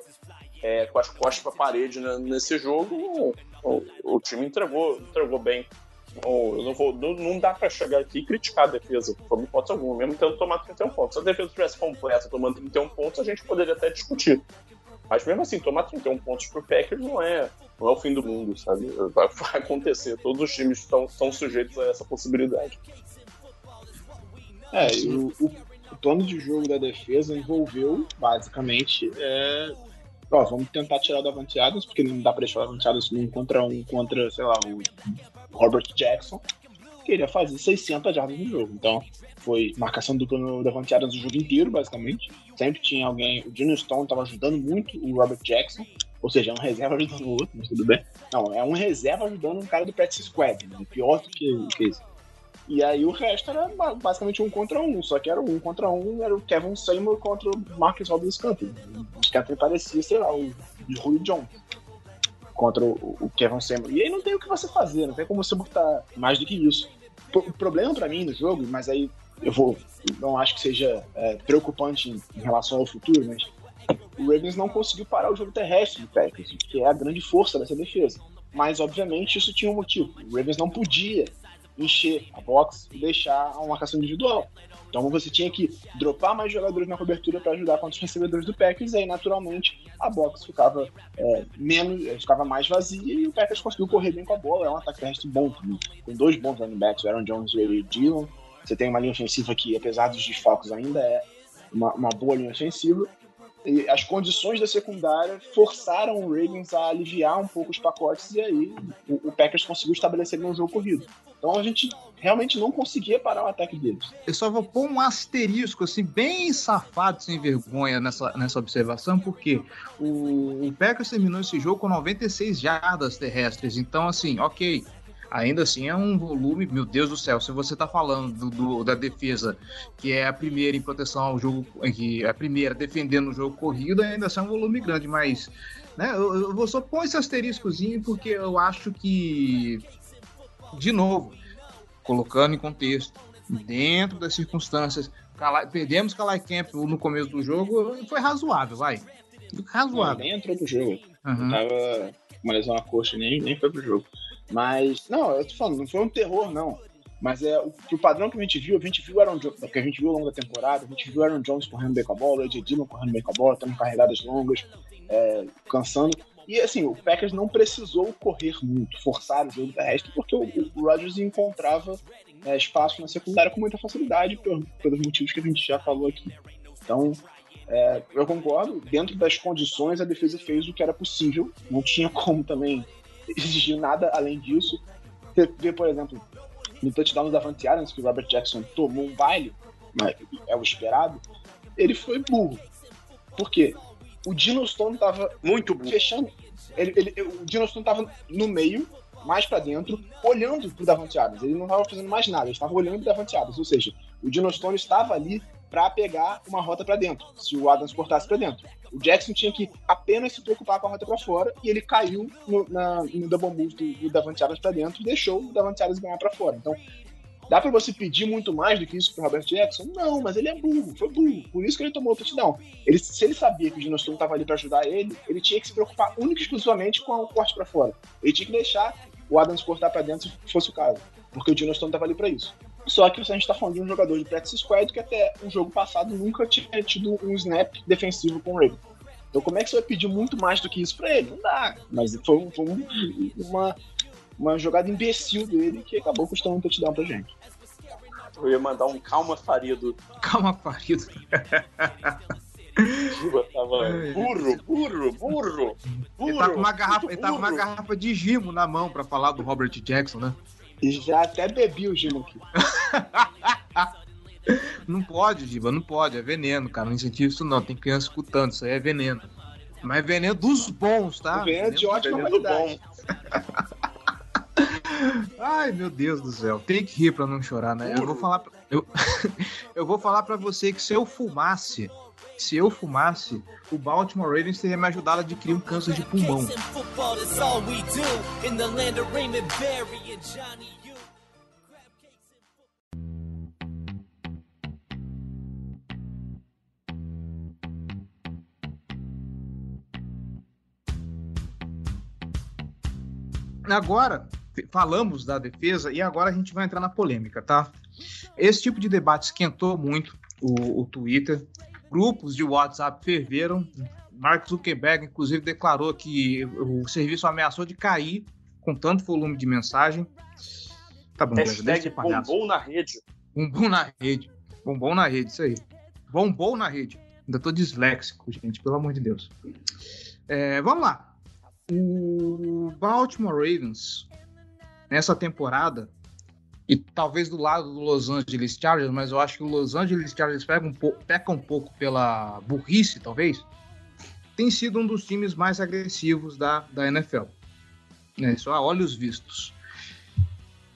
[SPEAKER 4] é, com as costas para a parede né, nesse jogo, o, o, time entregou, entregou bem. Não, vou, não, não, dá para chegar aqui e criticar a defesa, por hipótese alguma, mesmo tendo tomado 31 pontos. Se a defesa tivesse completa tomando 31 pontos, a gente poderia até discutir. Mas mesmo assim, tomar 31 pontos pro Packers não é, não é o fim do mundo, sabe? Vai, acontecer. Todos os times estão, sujeitos a essa possibilidade.
[SPEAKER 3] É, o, o, o plano de jogo da defesa envolveu, basicamente, é, ó, vamos tentar tirar o Davante Adams, porque não dá pra deixar o Davante Adams um contra um contra, sei lá, o Robert Jackson queria fazer 600 jardas no jogo. Então, foi marcação dupla no Davante Adams o jogo inteiro, basicamente. Sempre tinha alguém. O Junior Stone estava ajudando muito o Robert Jackson. Ou seja, é um reserva ajudando o outro, mas tudo bem. Não, é um reserva ajudando um cara do practice squad. Né? Pior do que, que isso. E aí o resto era basicamente um contra um. Só que era um contra um, era o Kevin Seymour contra o Marcus Robbins Cantor. O parecia, sei lá, o Rui Jones contra o, o, Kevin Seymour. E aí não tem o que você fazer, não tem como você botar mais do que isso. O problema para mim no jogo, mas aí eu vou, não acho que seja é, preocupante em, em, relação ao futuro, mas o Ravens não conseguiu parar o jogo terrestre do Packers, que é a grande força dessa defesa. Mas obviamente isso tinha um motivo. O Ravens não podia encher a box e deixar uma marcação individual. Então você tinha que dropar mais jogadores na cobertura para ajudar contra os recebedores do Packers, e aí naturalmente a box ficava é, menos, é, ficava mais vazia e o Packers conseguiu correr bem com a bola. É um ataque terrestre bom também, com dois bons running backs, o Aaron Jones e o Dillon. Você tem uma linha ofensiva que, apesar dos desfalques, ainda é uma, uma boa linha ofensiva. E as condições da secundária forçaram o Ravens a aliviar um pouco os pacotes e aí o, o Packers conseguiu estabelecer um jogo corrido. Então a gente realmente não conseguia parar o ataque deles.
[SPEAKER 2] Eu só vou pôr um asterisco, assim, bem safado, sem vergonha nessa, nessa observação, porque o, o Packers terminou esse jogo com 96 jardas terrestres. Então, assim, ok. Ainda assim é um volume, meu Deus do céu, se você está falando do, do, da defesa, que é a primeira em proteção ao jogo, que é a primeira defendendo o jogo corrido, ainda assim é um volume grande, mas né, eu, eu vou só pôr esse asteriscozinho porque eu acho que de novo, colocando em contexto, dentro das circunstâncias, perdemos Calai Camp no começo do jogo, foi razoável, vai. Razoável.
[SPEAKER 3] nem entrou pro jogo. Uhum. Tava uma lesão na coxa, nem, nem foi pro jogo. Mas, não, eu tô falando, não foi um terror, não. Mas é o, o padrão que a gente viu, a gente viu o Aaron Jones, que a gente viu ao longo da temporada, a gente viu o Aaron Jones correndo bem com a bola, o Ed Dillon correndo bem com a bola, tendo carregadas longas, é, cansando. E assim, o Packers não precisou correr muito, forçar o jogo terrestre, porque o, o Rodgers encontrava é, espaço na secundária com muita facilidade, pelos motivos que a gente já falou aqui. Então, é, eu concordo, dentro das condições a defesa fez o que era possível, não tinha como também exigir nada além disso. Você vê, por exemplo, no touchdown da Davante Adams, que o Robert Jackson tomou um baile, mas é o esperado, ele foi burro. Por quê? O Dino Stone tava
[SPEAKER 4] muito burro.
[SPEAKER 3] fechando. Ele, ele, o Dino Stone tava no meio, mais para dentro, olhando pro Davante Adams. Ele não tava fazendo mais nada, ele estava olhando pro Davante Adams. Ou seja, o Dino Stone estava ali para pegar uma rota para dentro, se o Adams cortasse para dentro. O Jackson tinha que apenas se preocupar com a rota para fora e ele caiu no, na, no double move do, do Davante Adams para dentro e deixou o Davante Adams ganhar para fora. Então, Dá para você pedir muito mais do que isso pro Robert Jackson? Não, mas ele é burro, foi burro. Por isso que ele tomou o touchdown. Ele, se ele sabia que o Dino Stone tava ali para ajudar ele, ele tinha que se preocupar única e exclusivamente com o corte para fora. Ele tinha que deixar o Adams cortar para dentro se fosse o caso. Porque o Dino Stone tava ali para isso. Só que a gente tá falando de um jogador de practice squad que até um jogo passado nunca tinha tido um snap defensivo com o Ravens. Então como é que você vai pedir muito mais do que isso para ele? Não dá. Mas foi, foi uma, uma jogada imbecil dele que acabou custando um touchdown pra gente.
[SPEAKER 4] Eu ia mandar um calma farido.
[SPEAKER 2] Calma farido.
[SPEAKER 4] Juba tava burro, burro, burro, burro.
[SPEAKER 2] Ele tá com uma garrafa, ele tá com uma garrafa de gimo na mão para falar do Robert Jackson, né?
[SPEAKER 3] E já até bebi o gimo aqui.
[SPEAKER 2] não pode, Giba, não pode, é veneno, cara. Não incentiva isso não, tem criança escutando, isso aí é veneno. Mas é veneno dos bons, tá?
[SPEAKER 3] Veneno, veneno de ótima qualidade.
[SPEAKER 2] Ai, meu Deus do céu. Tem que rir pra não chorar, né? Eu vou falar pra, eu, eu vou falar para você que se eu fumasse, se eu fumasse, o Baltimore Ravens teria me ajudado a adquirir um câncer de pulmão. Agora, falamos da defesa e agora a gente vai entrar na polêmica, tá? Esse tipo de debate esquentou muito o, o Twitter, grupos de WhatsApp ferveram. Mark Zuckerberg, inclusive, declarou que o serviço ameaçou de cair com tanto volume de mensagem.
[SPEAKER 4] Tá bom, Hashtag bombom na rede.
[SPEAKER 2] Bombom na rede. Bombom na rede, isso aí. Bombom na rede. Ainda tô disléxico, gente, pelo amor de Deus. É, vamos lá. O Baltimore Ravens nessa temporada, e talvez do lado do Los Angeles Chargers, mas eu acho que o Los Angeles Chargers pega um pouco, peca um pouco pela burrice, talvez, tem sido um dos times mais agressivos da, da NFL. Né? Só a olhos vistos.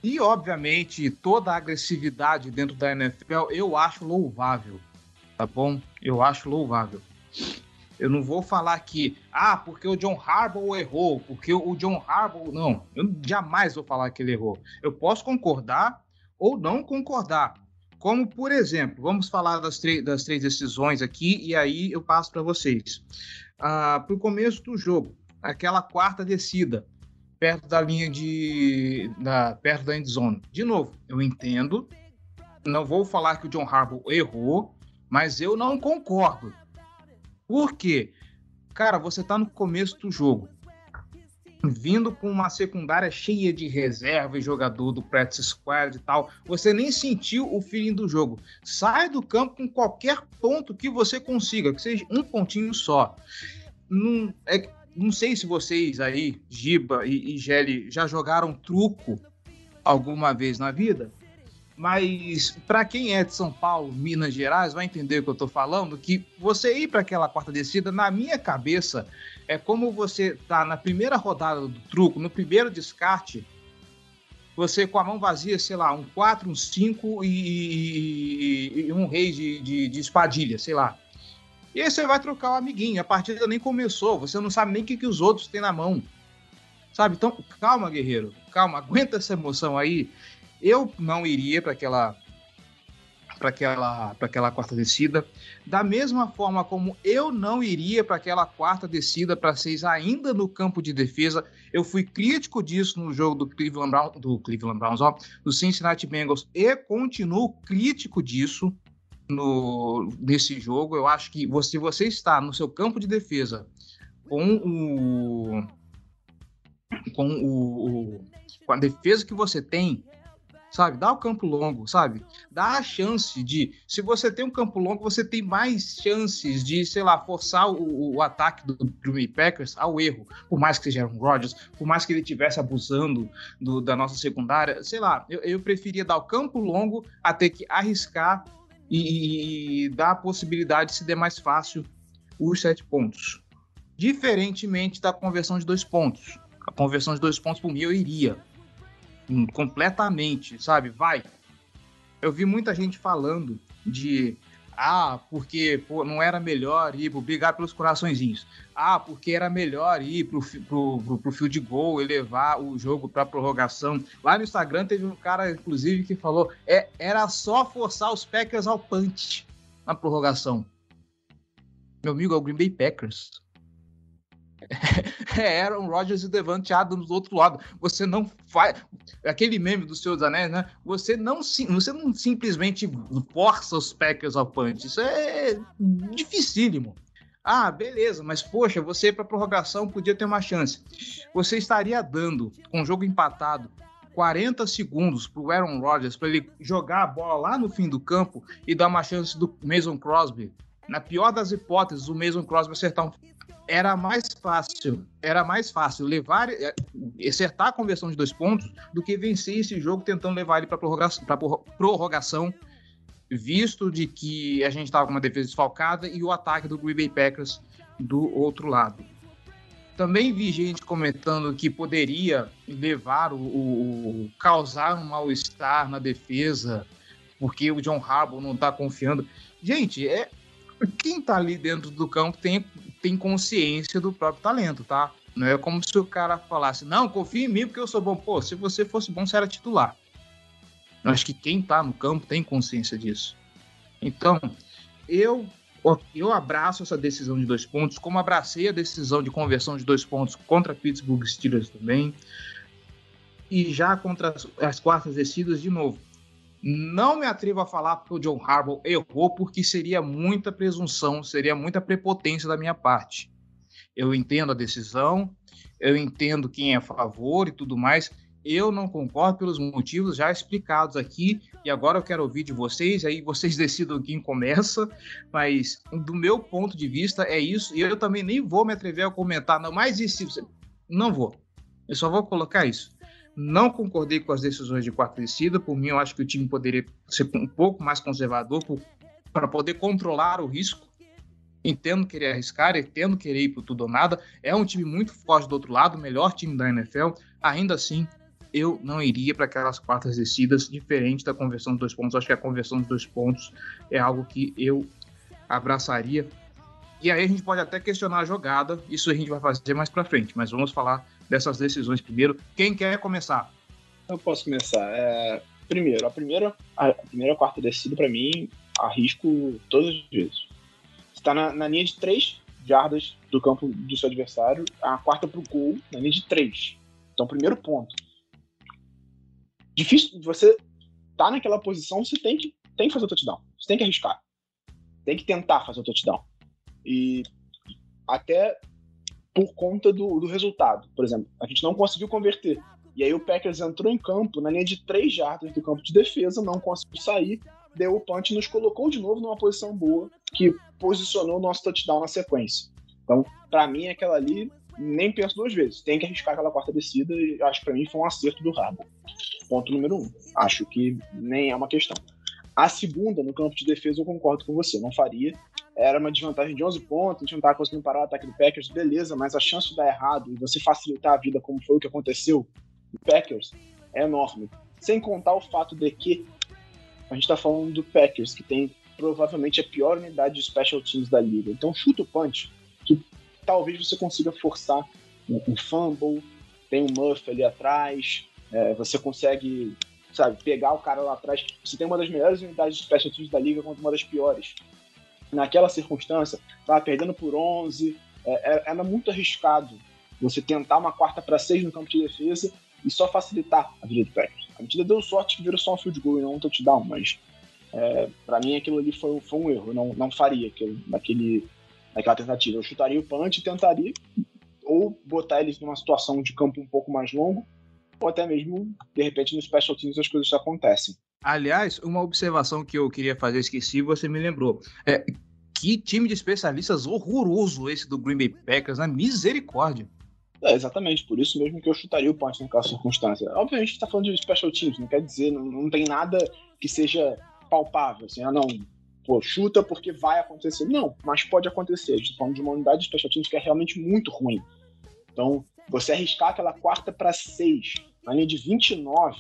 [SPEAKER 2] E, obviamente, toda a agressividade dentro da NFL eu acho louvável, tá bom? Eu acho louvável. Eu não vou falar que, ah, porque o John Harbaugh errou, porque o John Harbaugh. Não, eu jamais vou falar que ele errou. Eu posso concordar ou não concordar. Como, por exemplo, vamos falar das, das três decisões aqui e aí eu passo para vocês. Ah, para o começo do jogo, aquela quarta descida, perto da linha de. Da, perto da endzone. De novo, eu entendo. Não vou falar que o John Harbaugh errou, mas eu não concordo. Por quê? Cara, você tá no começo do jogo, vindo com uma secundária cheia de reserva e jogador do practice squad e tal, você nem sentiu o feeling do jogo. Sai do campo com qualquer ponto que você consiga, que seja um pontinho só. Não, é, não sei se vocês aí, Giba e, e Gelli, já jogaram truco alguma vez na vida, mas para quem é de São Paulo, Minas Gerais, vai entender o que eu estou falando, que você ir para aquela quarta descida, na minha cabeça, é como você tá na primeira rodada do truco, no primeiro descarte, você com a mão vazia, sei lá, um 4, um 5 e, e, um rei de, de, de, espadilha, sei lá. E aí você vai trocar o amiguinho, a partida nem começou, você não sabe nem o que, que os outros têm na mão. Sabe? Então, calma, guerreiro, calma, aguenta essa emoção aí eu não iria para aquela para aquela, para aquela quarta descida. Da mesma forma como eu não iria para aquela quarta descida para seis ainda no campo de defesa. Eu fui crítico disso no jogo do Cleveland, Brown, do Cleveland Browns, ó, do Cincinnati Bengals e continuo crítico disso no nesse jogo. Eu acho que você, você está no seu campo de defesa com o com o, o com a defesa que você tem sabe? Dá o campo longo, sabe? Dá a chance de. Se você tem um campo longo, você tem mais chances de, sei lá, forçar o, o ataque do Green Packers ao erro. Por mais que seja um Rodgers, por mais que ele estivesse abusando do, da nossa secundária, sei lá, eu, eu preferia dar o campo longo a ter que arriscar e, e dar a possibilidade de se der mais fácil os sete pontos. Diferentemente da conversão de dois pontos. A conversão de dois pontos, por mim, eu iria completamente, sabe? Vai. Eu vi muita gente falando de Ah, porque pô, não era melhor ir brigar pelos coraçõezinhos. Ah, porque era melhor ir pro, pro, pro, pro field goal e levar o jogo pra prorrogação. Lá no Instagram teve um cara, inclusive, que falou é, era só forçar os Packers ao punch na prorrogação. Meu amigo, é o Green Bay Packers. é Aaron Rodgers e Devante Adams do outro lado. Você não faz. Aquele meme dos seus anéis, né? Você não, você não simplesmente força os Packers ao punch. Isso é dificílimo. Ah, beleza, mas poxa, você para prorrogação podia ter uma chance. Você estaria dando, com o jogo empatado, 40 segundos para o Aaron Rodgers para ele jogar a bola lá no fim do campo e dar uma chance do Mason Crosby. Na pior das hipóteses, o Mason Crosby acertar um era mais fácil, era mais fácil levar, é, acertar a conversão de dois pontos do que vencer esse jogo tentando levar ele para prorrogação, prorrogação, visto de que a gente estava com uma defesa desfalcada e o ataque do Green Bay Packers do outro lado. Também vi gente comentando que poderia levar o, o causar um mal-estar na defesa porque o John Harbaugh não está confiando. Gente, é quem está ali dentro do campo tem tem consciência do próprio talento, tá? Não é como se o cara falasse, não, confia em mim porque eu sou bom. Pô, se você fosse bom, você era titular. Eu acho que quem tá no campo tem consciência disso. Então, eu eu abraço essa decisão de dois pontos, como abracei a decisão de conversão de dois pontos contra Pittsburgh Steelers também. E já contra as, as quartas descidas, de novo. Não me atrevo a falar porque o John Harbaugh errou, porque seria muita presunção, seria muita prepotência da minha parte. Eu entendo a decisão, eu entendo quem é a favor e tudo mais. Eu não concordo pelos motivos já explicados aqui, e agora eu quero ouvir de vocês, aí vocês decidam quem começa, mas do meu ponto de vista é isso, e eu também nem vou me atrever a comentar, não, mas isso, não vou. Eu só vou colocar isso. Não concordei com as decisões de quarta descida. Por mim, eu acho que o time poderia ser um pouco mais conservador para poder controlar o risco. Entendo querer arriscar, entendo querer ir para tudo ou nada. É um time muito forte do outro lado, o melhor time da NFL. Ainda assim, eu não iria para aquelas quartas descidas, diferente da conversão dos dois pontos. Acho que a conversão dos dois pontos é algo que eu abraçaria. E aí a gente pode até questionar a jogada, isso a gente vai fazer mais para frente, mas vamos falar dessas decisões primeiro. Quem quer começar?
[SPEAKER 3] Eu posso começar. É, primeiro, a primeira, a primeira quarta descida, para mim, arrisco todas as vezes. Está na, na, linha de três jardas do campo do seu adversário, a quarta pro gol, na linha de três. Então, primeiro ponto. Difícil, você tá naquela posição, você tem que, tem que fazer o touchdown. Você tem que arriscar. Tem que tentar fazer o touchdown. E até por conta do, do resultado. Por exemplo, a gente não conseguiu converter. E aí o Packers entrou em campo na linha de três jardas do campo de defesa, não conseguiu sair, deu o punch e nos colocou de novo numa posição boa, que posicionou o nosso touchdown na sequência. Então, para mim, aquela ali, nem penso duas vezes. Tem que arriscar aquela quarta descida e acho que para mim foi um acerto do rabo. Ponto número um. Acho que nem é uma questão. A segunda, no campo de defesa, eu concordo com você. Não faria era uma desvantagem de 11 pontos, a gente não estava conseguindo parar o ataque do Packers, beleza, mas a chance de dar errado e você facilitar a vida, como foi o que aconteceu no Packers, é enorme. Sem contar o fato de que a gente está falando do Packers, que tem provavelmente a pior unidade de special teams da liga. Então, chuta o punch, que talvez você consiga forçar um, fumble, tem um Muff ali atrás, é, você consegue, sabe, pegar o cara lá atrás. Você tem uma das melhores unidades de special teams da liga contra uma das piores naquela circunstância, estava perdendo por 11, é, era muito arriscado você tentar uma quarta para seis no campo de defesa e só facilitar a vida do Packers. A medida deu sorte que virou só um field goal e não um touchdown, mas é, para mim aquilo ali foi, foi um erro. Eu não, não faria aquilo, naquele, naquela tentativa. Eu chutaria o punch e tentaria ou botar eles numa situação de campo um pouco mais longo, ou até mesmo, de repente, no special teams as coisas acontecem.
[SPEAKER 2] Aliás, uma observação que eu queria fazer, esqueci, você me lembrou. É, que time de especialistas horroroso esse do Green Bay Packers, na né? misericórdia.
[SPEAKER 3] É, exatamente, por isso mesmo que eu chutaria o punch naquela circunstância. Obviamente, a gente tá falando de special teams, não quer dizer, não, não tem nada que seja palpável, assim, ah, não, pô, chuta porque vai acontecer. Não, mas pode acontecer. A gente tá falando de uma unidade de special teams que é realmente muito ruim. Então, você arriscar aquela quarta para seis, na linha de 29,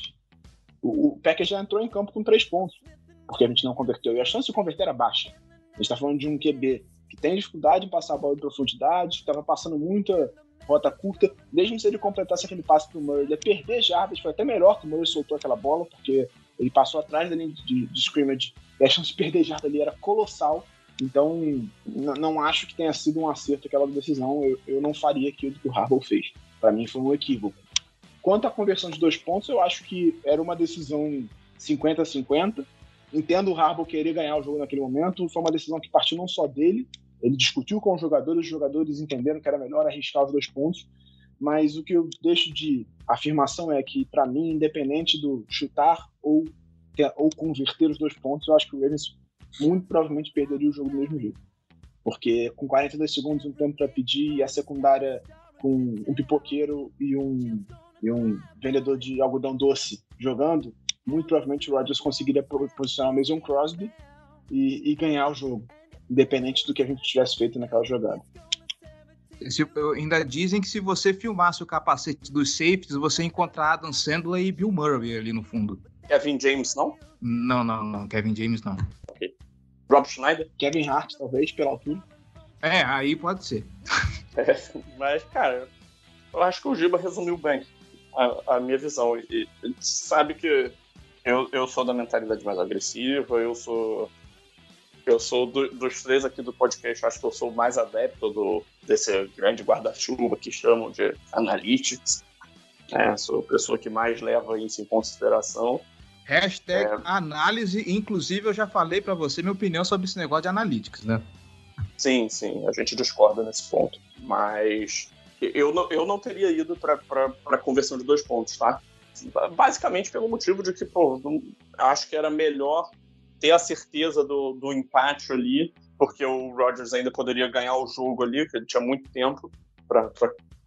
[SPEAKER 3] o, o Packers já entrou em campo com três pontos, porque a gente não converteu. E a chance de converter era baixa. A gente está falando de um QB que tem dificuldade em passar a bola em profundidade, estava passando muita rota curta, mesmo se ele completasse aquele passe para o Murray, ele ia perder jardas, foi até melhor que o Murray soltou aquela bola, porque ele passou atrás da linha de, de scrimmage, e a chance de perder jarda ali era colossal, então não acho que tenha sido um acerto aquela decisão, eu, eu não faria aquilo que o Harbaugh fez, para mim foi um equívoco. Quanto à conversão de dois pontos, eu acho que era uma decisão 50-50, entendo o Harbaugh querer ganhar o jogo naquele momento, foi uma decisão que partiu não só dele, ele discutiu com os jogadores, os jogadores entenderam que era melhor arriscar os dois pontos, mas o que eu deixo de afirmação é que, para mim, independente do chutar ou, ou converter os dois pontos, eu acho que o Ravens muito provavelmente perderia o jogo do mesmo jeito. Porque com 42 segundos, um tempo para pedir, e a secundária com um pipoqueiro e um, e um vendedor de algodão doce jogando, muito provavelmente o Rodgers conseguiria posicionar o Mason Crosby e, e ganhar o jogo independente do que a gente tivesse feito naquela jogada.
[SPEAKER 2] Se, ainda dizem que se você filmasse o capacete dos safeties, você encontrar Adam Sandler e Bill Murray ali no fundo.
[SPEAKER 4] Kevin James, não?
[SPEAKER 2] Não, não, não. Kevin James, não.
[SPEAKER 4] Ok. Rob Schneider?
[SPEAKER 3] Kevin Hart, talvez, pela altura.
[SPEAKER 2] É, aí pode ser.
[SPEAKER 4] É, mas, cara, eu acho que o Giba resumiu bem a, a minha visão. E, e sabe que eu, eu sou da mentalidade mais agressiva, eu sou eu sou do, dos três aqui do podcast, acho que eu sou o mais adepto do, desse grande guarda-chuva que chamam de analytics. É, sou a pessoa que mais leva isso em consideração.
[SPEAKER 2] Hashtag é... análise, inclusive eu já falei para você minha opinião sobre esse negócio de analytics, né?
[SPEAKER 4] Sim, sim, a gente discorda nesse ponto. Mas eu não, eu não teria ido para a conversão de dois pontos, tá? Basicamente pelo motivo de que, pô, acho que era melhor ter a certeza do, do empate ali, porque o Rodgers ainda poderia ganhar o jogo ali, que ele tinha muito tempo para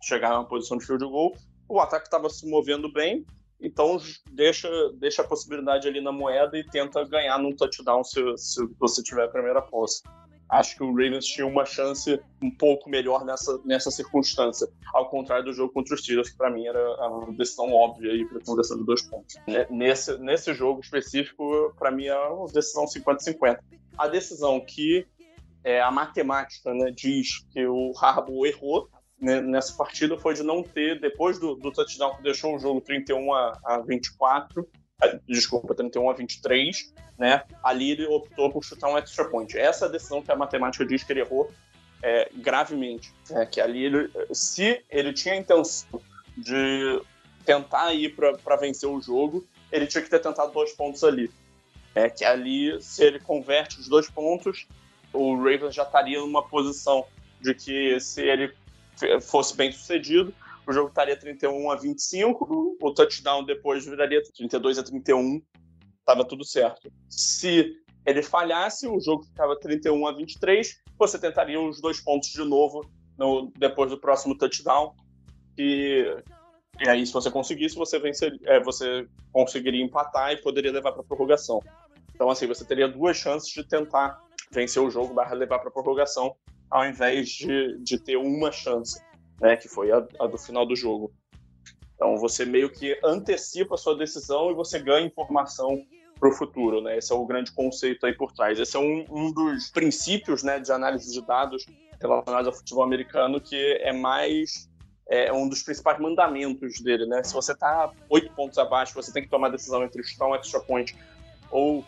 [SPEAKER 4] chegar na posição de field goal. O ataque estava se movendo bem, então deixa, deixa a possibilidade ali na moeda e tenta ganhar num touchdown se, se você tiver a primeira posse acho que o Ravens tinha uma chance um pouco melhor nessa, nessa circunstância, ao contrário do jogo contra os Steelers, que para mim era uma decisão óbvia aí para conversão de dois pontos. Nesse, nesse jogo específico, para mim é uma decisão 50-50. A decisão que é, a matemática né, diz que o Harbaugh errou né, nessa partida foi de não ter, depois do, do touchdown que deixou o jogo 31 a, a 24, desculpa, 31 a 23, né? Ali ele optou por chutar um extra point. Essa é a decisão que a matemática diz que ele errou é, gravemente. É, que ali, ele, se ele tinha a intenção de tentar ir para vencer o jogo, ele tinha que ter tentado dois pontos ali. É que ali, se ele converte os dois pontos, o Ravens já estaria numa posição de que se ele fosse bem sucedido, o jogo estaria 31 a 25, o touchdown depois viraria 32 a 31, estava tudo certo. Se ele falhasse, o jogo ficava 31 a 23, você tentaria os dois pontos de novo no, depois do próximo touchdown. E, e aí, se você conseguisse, você, vencer, é, você conseguiria empatar e poderia levar para prorrogação. Então, assim, você teria duas chances de tentar vencer o jogo barra levar para prorrogação, ao invés de, de ter uma chance né, que foi a, a do final do jogo. Então você meio que antecipa a sua decisão e você ganha informação para o futuro, né? Esse é o grande conceito aí por trás. Esse é um, um dos princípios, né, de análise de dados relacionados ao futebol americano que é mais é um dos principais mandamentos dele, né? Se você está oito pontos abaixo, você tem que tomar a decisão entre chutar um extra point ou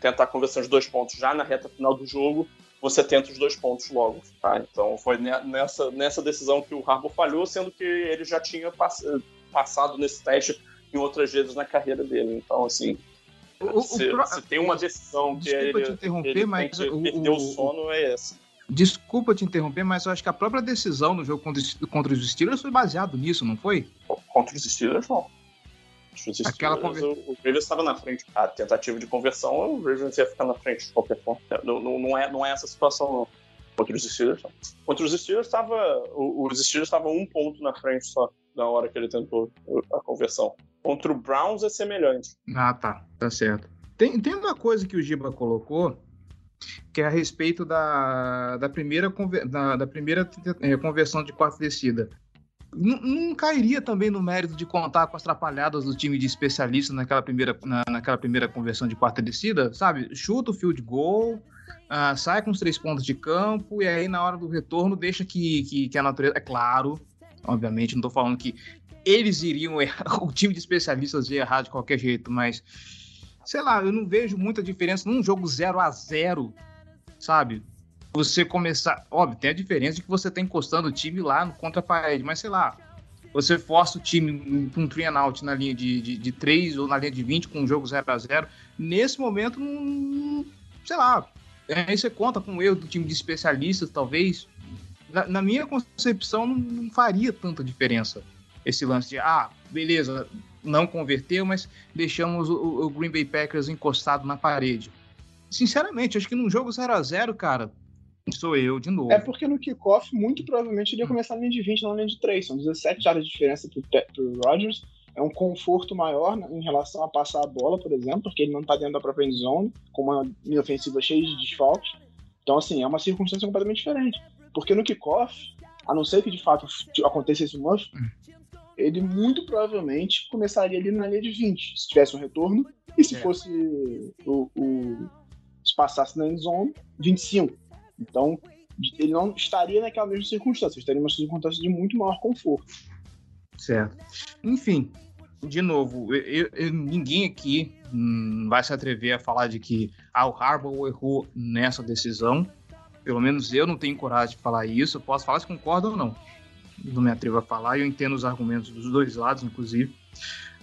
[SPEAKER 4] tentar conversão de dois pontos já na reta final do jogo você tenta os dois pontos logo. Tá? Então foi nessa, nessa decisão que o Harbour falhou, sendo que ele já tinha pass passado nesse teste em outras vezes na carreira dele. Então, assim, o, se, o pro... se, tem uma decisão que
[SPEAKER 2] Desculpa
[SPEAKER 4] ele,
[SPEAKER 2] te interromper, ele mas
[SPEAKER 4] que o, o sono, é essa.
[SPEAKER 2] Desculpa te interromper, mas eu acho que a própria decisão no jogo contra, contra os Steelers foi baseado nisso, não foi?
[SPEAKER 4] Contra os Steelers, não. Aquela conver... o, Ravens estava na frente. A tentativa de conversão, o Ravens ia ficar na frente de qualquer forma. Não, não, não, é, não é essa situação, não. Contra os Steelers, não. Contra os Steelers, estava, os Steelers estavam um ponto na frente só na hora que ele tentou a conversão. Contra o Browns é semelhante.
[SPEAKER 2] Ah, tá. Tá certo. Tem, tem uma coisa que o Giba colocou que é a respeito da, da primeira, da, da primeira é, conversão de quarta descida não, cairia também no mérito de contar com as atrapalhadas do time de especialistas naquela primeira, na, naquela primeira conversão de quarta descida, sabe? Chuta o field goal, uh, sai com os três pontos de campo e aí na hora do retorno deixa que, que, que a natureza. É claro, obviamente, não estou falando que eles iriam errar, o time de especialistas ia errar de qualquer jeito, mas sei lá, eu não vejo muita diferença num jogo 0 a 0 sabe? Você começar. Óbvio, tem a diferença de que você tá encostando o time lá no contra-parede, mas sei lá, você força o time com um three and out na linha de, de, de 3 ou na linha de 20 com um jogo 0 a 0 Nesse momento, não, sei lá, aí você conta com o erro do time de especialistas, talvez. Na, na minha concepção, não, não, faria tanta diferença esse lance de, ah, beleza, não converteu, mas deixamos o, o Green Bay Packers encostado na parede. Sinceramente, acho que num jogo 0 a 0 cara, sou eu de novo.
[SPEAKER 3] É porque no kickoff, muito provavelmente, ele ia começar na linha de 20, não na linha de 3. São 17 jardas de diferença pro, pro Rodgers. É um conforto maior né, em relação a passar a bola, por exemplo, porque ele não tá dentro da própria end zone, com uma linha ofensiva cheia de desfalques. Então, assim, é uma circunstância completamente diferente. Porque no kickoff, a não ser que de fato acontecesse um muff, ele muito provavelmente começaria ali na linha de 20, se tivesse um retorno, e se é. fosse o, o, se passasse na end zone, 25. Então, ele não estaria naquela mesma circunstância, estaria numa circunstância de muito maior conforto.
[SPEAKER 2] Certo. Enfim, de novo, eu, eu, ninguém aqui hum, vai se atrever a falar de que ah, o Harbaugh errou nessa decisão. Pelo menos eu não tenho coragem de falar isso. Eu posso falar se concordo ou não. Não me atrevo a falar. Eu entendo os argumentos dos dois lados, inclusive.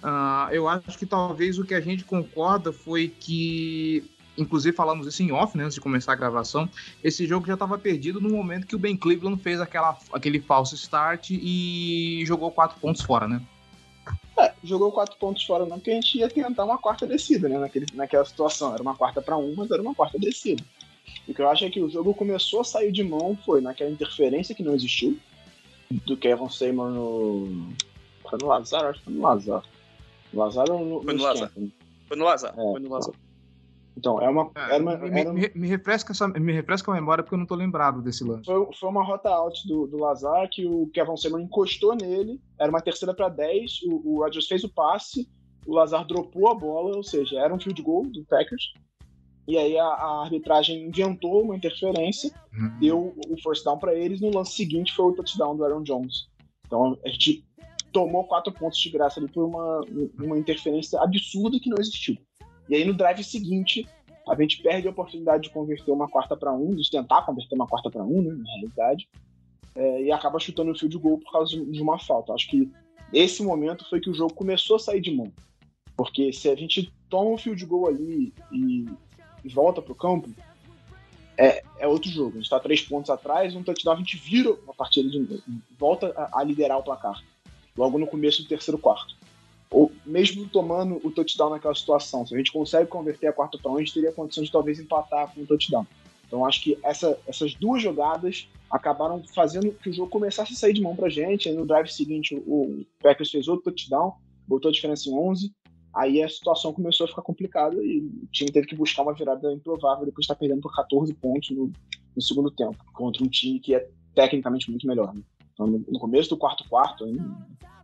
[SPEAKER 2] Uh, eu acho que talvez o que a gente concorda foi que inclusive falamos isso em off, né, antes de começar a gravação, esse jogo já estava perdido no momento que o Ben Cleveland fez aquela, aquele falso start e jogou quatro pontos fora, né?
[SPEAKER 3] É, jogou quatro pontos fora não, porque a gente ia tentar uma quarta descida, né, naquele, naquela situação. Era uma quarta para um, mas era uma quarta descida. O que eu acho é que o jogo começou a sair de mão foi naquela interferência que não existiu, do Kevin Seymour no... Foi no Lazar? Acho que foi no Lazar. Lazar ou no,
[SPEAKER 4] foi no, Lazar. Foi no Lazar. É, foi no Lazar.
[SPEAKER 3] Então, é uma.
[SPEAKER 2] É, uma me, era... me, me, refresca essa, me refresca a memória porque eu não tô lembrado desse lance.
[SPEAKER 3] Foi, foi uma rota out do, do Lazar que o Kevin Seymour encostou nele, era uma terceira para 10, o, o Rodgers fez o passe, o Lazar dropou a bola, ou seja, era um field goal do Packers. E aí a, a arbitragem inventou uma interferência, uhum. deu o first down para eles, no lance seguinte foi o touchdown do Aaron Jones. Então a gente tomou quatro pontos de graça ali por uma, uma interferência absurda que não existiu. E aí no drive seguinte, a gente perde a oportunidade de converter uma quarta para um, de tentar converter uma quarta para um, né, na realidade, é, e acaba chutando o fio de gol por causa de uma falta. Acho que esse momento foi que o jogo começou a sair de mão. Porque se a gente toma um fio de gol ali e, e volta pro campo, é, é outro jogo. A gente está três pontos atrás, um touchdown, a gente vira a partida de volta a, a liderar o placar. Logo no começo do terceiro quarto ou mesmo tomando o touchdown naquela situação, se a gente consegue converter a quarta para um, a teria condição de talvez empatar com o touchdown. Então acho que essa, essas duas jogadas acabaram fazendo que o jogo começasse a sair de mão pra gente. Aí no drive seguinte o Packers fez outro touchdown, botou a diferença em 11. Aí a situação começou a ficar complicada e o time teve que buscar uma virada improvável depois de estar perdendo por 14 pontos no, no segundo tempo, contra um time que é tecnicamente muito melhor. Né? Então, no, no, começo do quarto quarto, ainda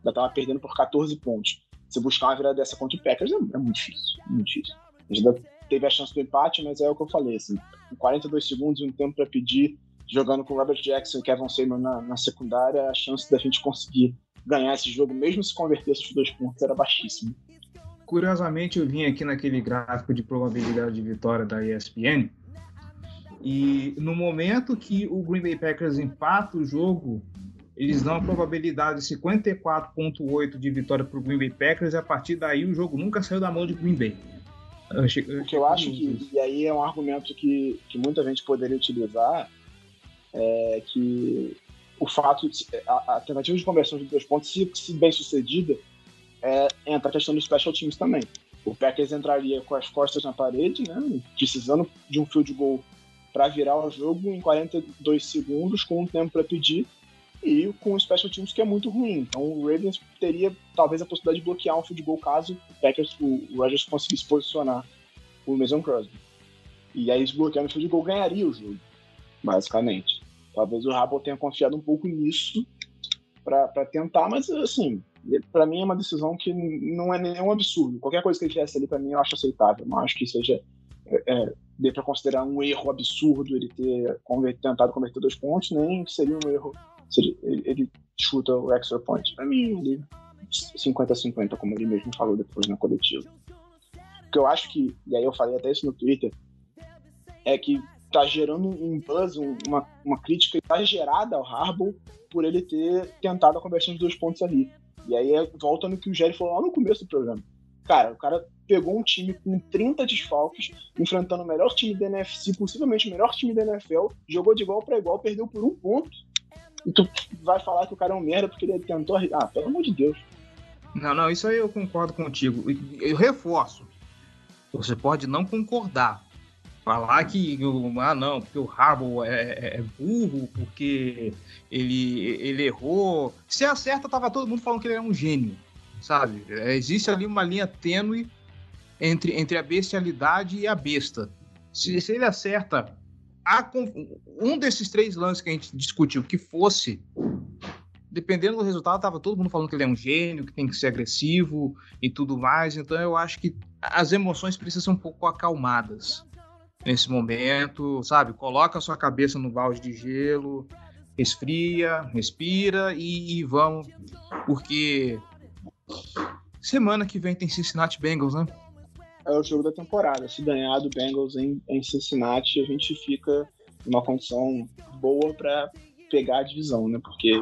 [SPEAKER 3] estava perdendo por 14 pontos você buscar uma virada dessa contra o Packers é, é muito difícil, muito difícil. A gente teve a chance do empate, mas é o que eu falei, assim, com 42 segundos e um tempo para pedir, jogando com Robert Jackson e Kevin Seymour na, na secundária, a chance da gente conseguir ganhar esse jogo, mesmo se convertesse os dois pontos, era baixíssima.
[SPEAKER 2] Curiosamente, eu vim aqui naquele gráfico de probabilidade de vitória da ESPN, e no momento que o Green Bay Packers empata o jogo, eles dão a probabilidade de 54,8 de vitória para o Green Bay Packers e a partir daí o jogo nunca saiu da mão de Green Bay.
[SPEAKER 3] Eu achei, eu o que eu acho que, e aí é um argumento que, que muita gente poderia utilizar, é que o fato de a, a tentativa de conversão de dois pontos, se, se bem sucedida, é, entra a questão dos special teams também. O Packers entraria com as costas na parede, né, precisando de um field goal para virar o jogo em 42 segundos, com um tempo para pedir, e com o Special Teams que é muito ruim. Então o Ravens teria talvez a possibilidade de bloquear um field goal caso o Packers, o Rodgers conseguisse posicionar o Mason Crosby. E aí, bloqueando o field goal, ganharia o jogo, basicamente. Talvez o Rabel tenha confiado um pouco nisso para tentar, mas assim, para mim é uma decisão que não é nenhum absurdo. Qualquer coisa que ele fizesse ali, para mim, eu acho aceitável. Não acho que seja é, é dê para considerar um erro absurdo ele ter tentado converter dois pontos, nem seria um erro se ele, ele, chuta o extra point. Para mim, ele 50-50, como ele mesmo falou depois na coletiva. O que eu acho que, e aí eu falei até isso no Twitter, é que tá gerando um buzz, uma, uma crítica exagerada ao Harbaugh por ele ter tentado a conversão de dois pontos ali. E aí é, volta no que o Jerry falou lá no começo do programa. Cara, o cara pegou um time com 30 desfalques, enfrentando o melhor time da NFC, possivelmente o melhor time da NFL, jogou de igual para igual, perdeu por um ponto. E tu vai falar que o cara é um merda porque ele tentou. Ah, pelo amor de Deus.
[SPEAKER 2] Não, não, isso aí eu concordo contigo. Eu reforço. Você pode não concordar. Falar que, ah, não, porque o Harbaugh é, é, é burro, porque ele, ele errou. Se acerta, tava todo mundo falando que ele é um gênio, sabe? Existe ali uma linha tênue entre, entre a bestialidade e a besta. Se, se ele acerta a, um desses três lances que a gente discutiu que fosse dependendo do resultado, tava todo mundo falando que ele é um gênio, que tem que ser agressivo e tudo mais. Então eu acho que as emoções precisam ser um pouco acalmadas nesse momento, sabe? Coloca a sua cabeça no balde de gelo, resfria, respira e, e vamos, porque semana que vem tem Cincinnati Bengals, né?
[SPEAKER 3] É o jogo da temporada. Se ganhar do Bengals em, em Cincinnati, a gente fica numa condição boa para pegar a divisão, né? Porque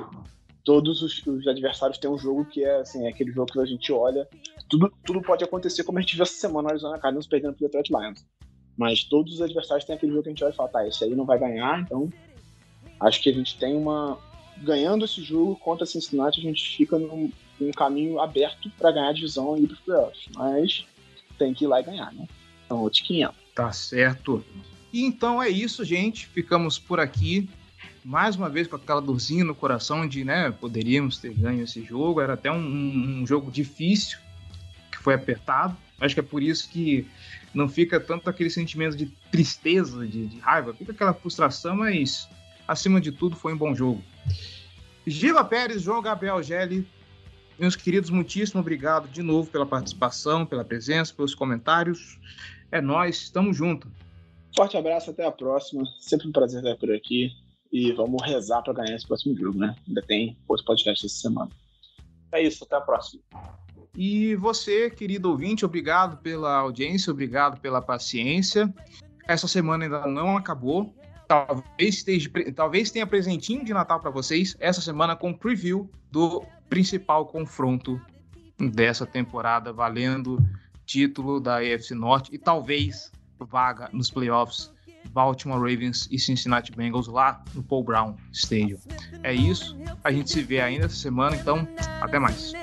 [SPEAKER 3] todos os, os, adversários têm um jogo que é assim, é aquele jogo que a gente olha. Tudo, tudo pode acontecer, como a gente viu essa semana no Arizona Cardinals perdendo pro Detroit Lions. Mas todos os adversários têm aquele jogo que a gente olha e fala, tá, esse aí não vai ganhar, então acho que a gente tem uma. Ganhando esse jogo contra Cincinnati, a gente fica num, num caminho aberto para ganhar a divisão e ir pros playoffs. Mas tem que ir lá e ganhar, né? Então, outros 500.
[SPEAKER 2] Tá certo. E então é isso, gente. Ficamos por aqui mais uma vez com aquela dorzinha no coração de, né, poderíamos ter ganho esse jogo. Era até um, um, jogo difícil, que foi apertado. Acho que é por isso que não fica tanto aquele sentimento de tristeza, de, de raiva, fica aquela frustração, mas acima de tudo foi um bom jogo. Giva Pérez, João Gabriel Gelli, meus queridos, muitíssimo obrigado de novo pela participação, pela presença, pelos comentários. É nós, estamos juntos.
[SPEAKER 3] Forte abraço, até a próxima. Sempre um prazer estar por aqui. E vamos rezar para ganhar esse próximo jogo, né? Ainda tem outro podcast essa semana.
[SPEAKER 4] É isso, até a próxima.
[SPEAKER 2] E você, querido ouvinte, obrigado pela audiência, obrigado pela paciência. Essa semana ainda não acabou. Talvez, esteja, talvez tenha presentinho de Natal para vocês essa semana com preview do principal confronto dessa temporada, valendo título da AFC Norte e talvez vaga nos playoffs Baltimore Ravens e Cincinnati Bengals lá no Paul Brown Stadium. É isso. A gente se vê ainda essa semana, então até mais.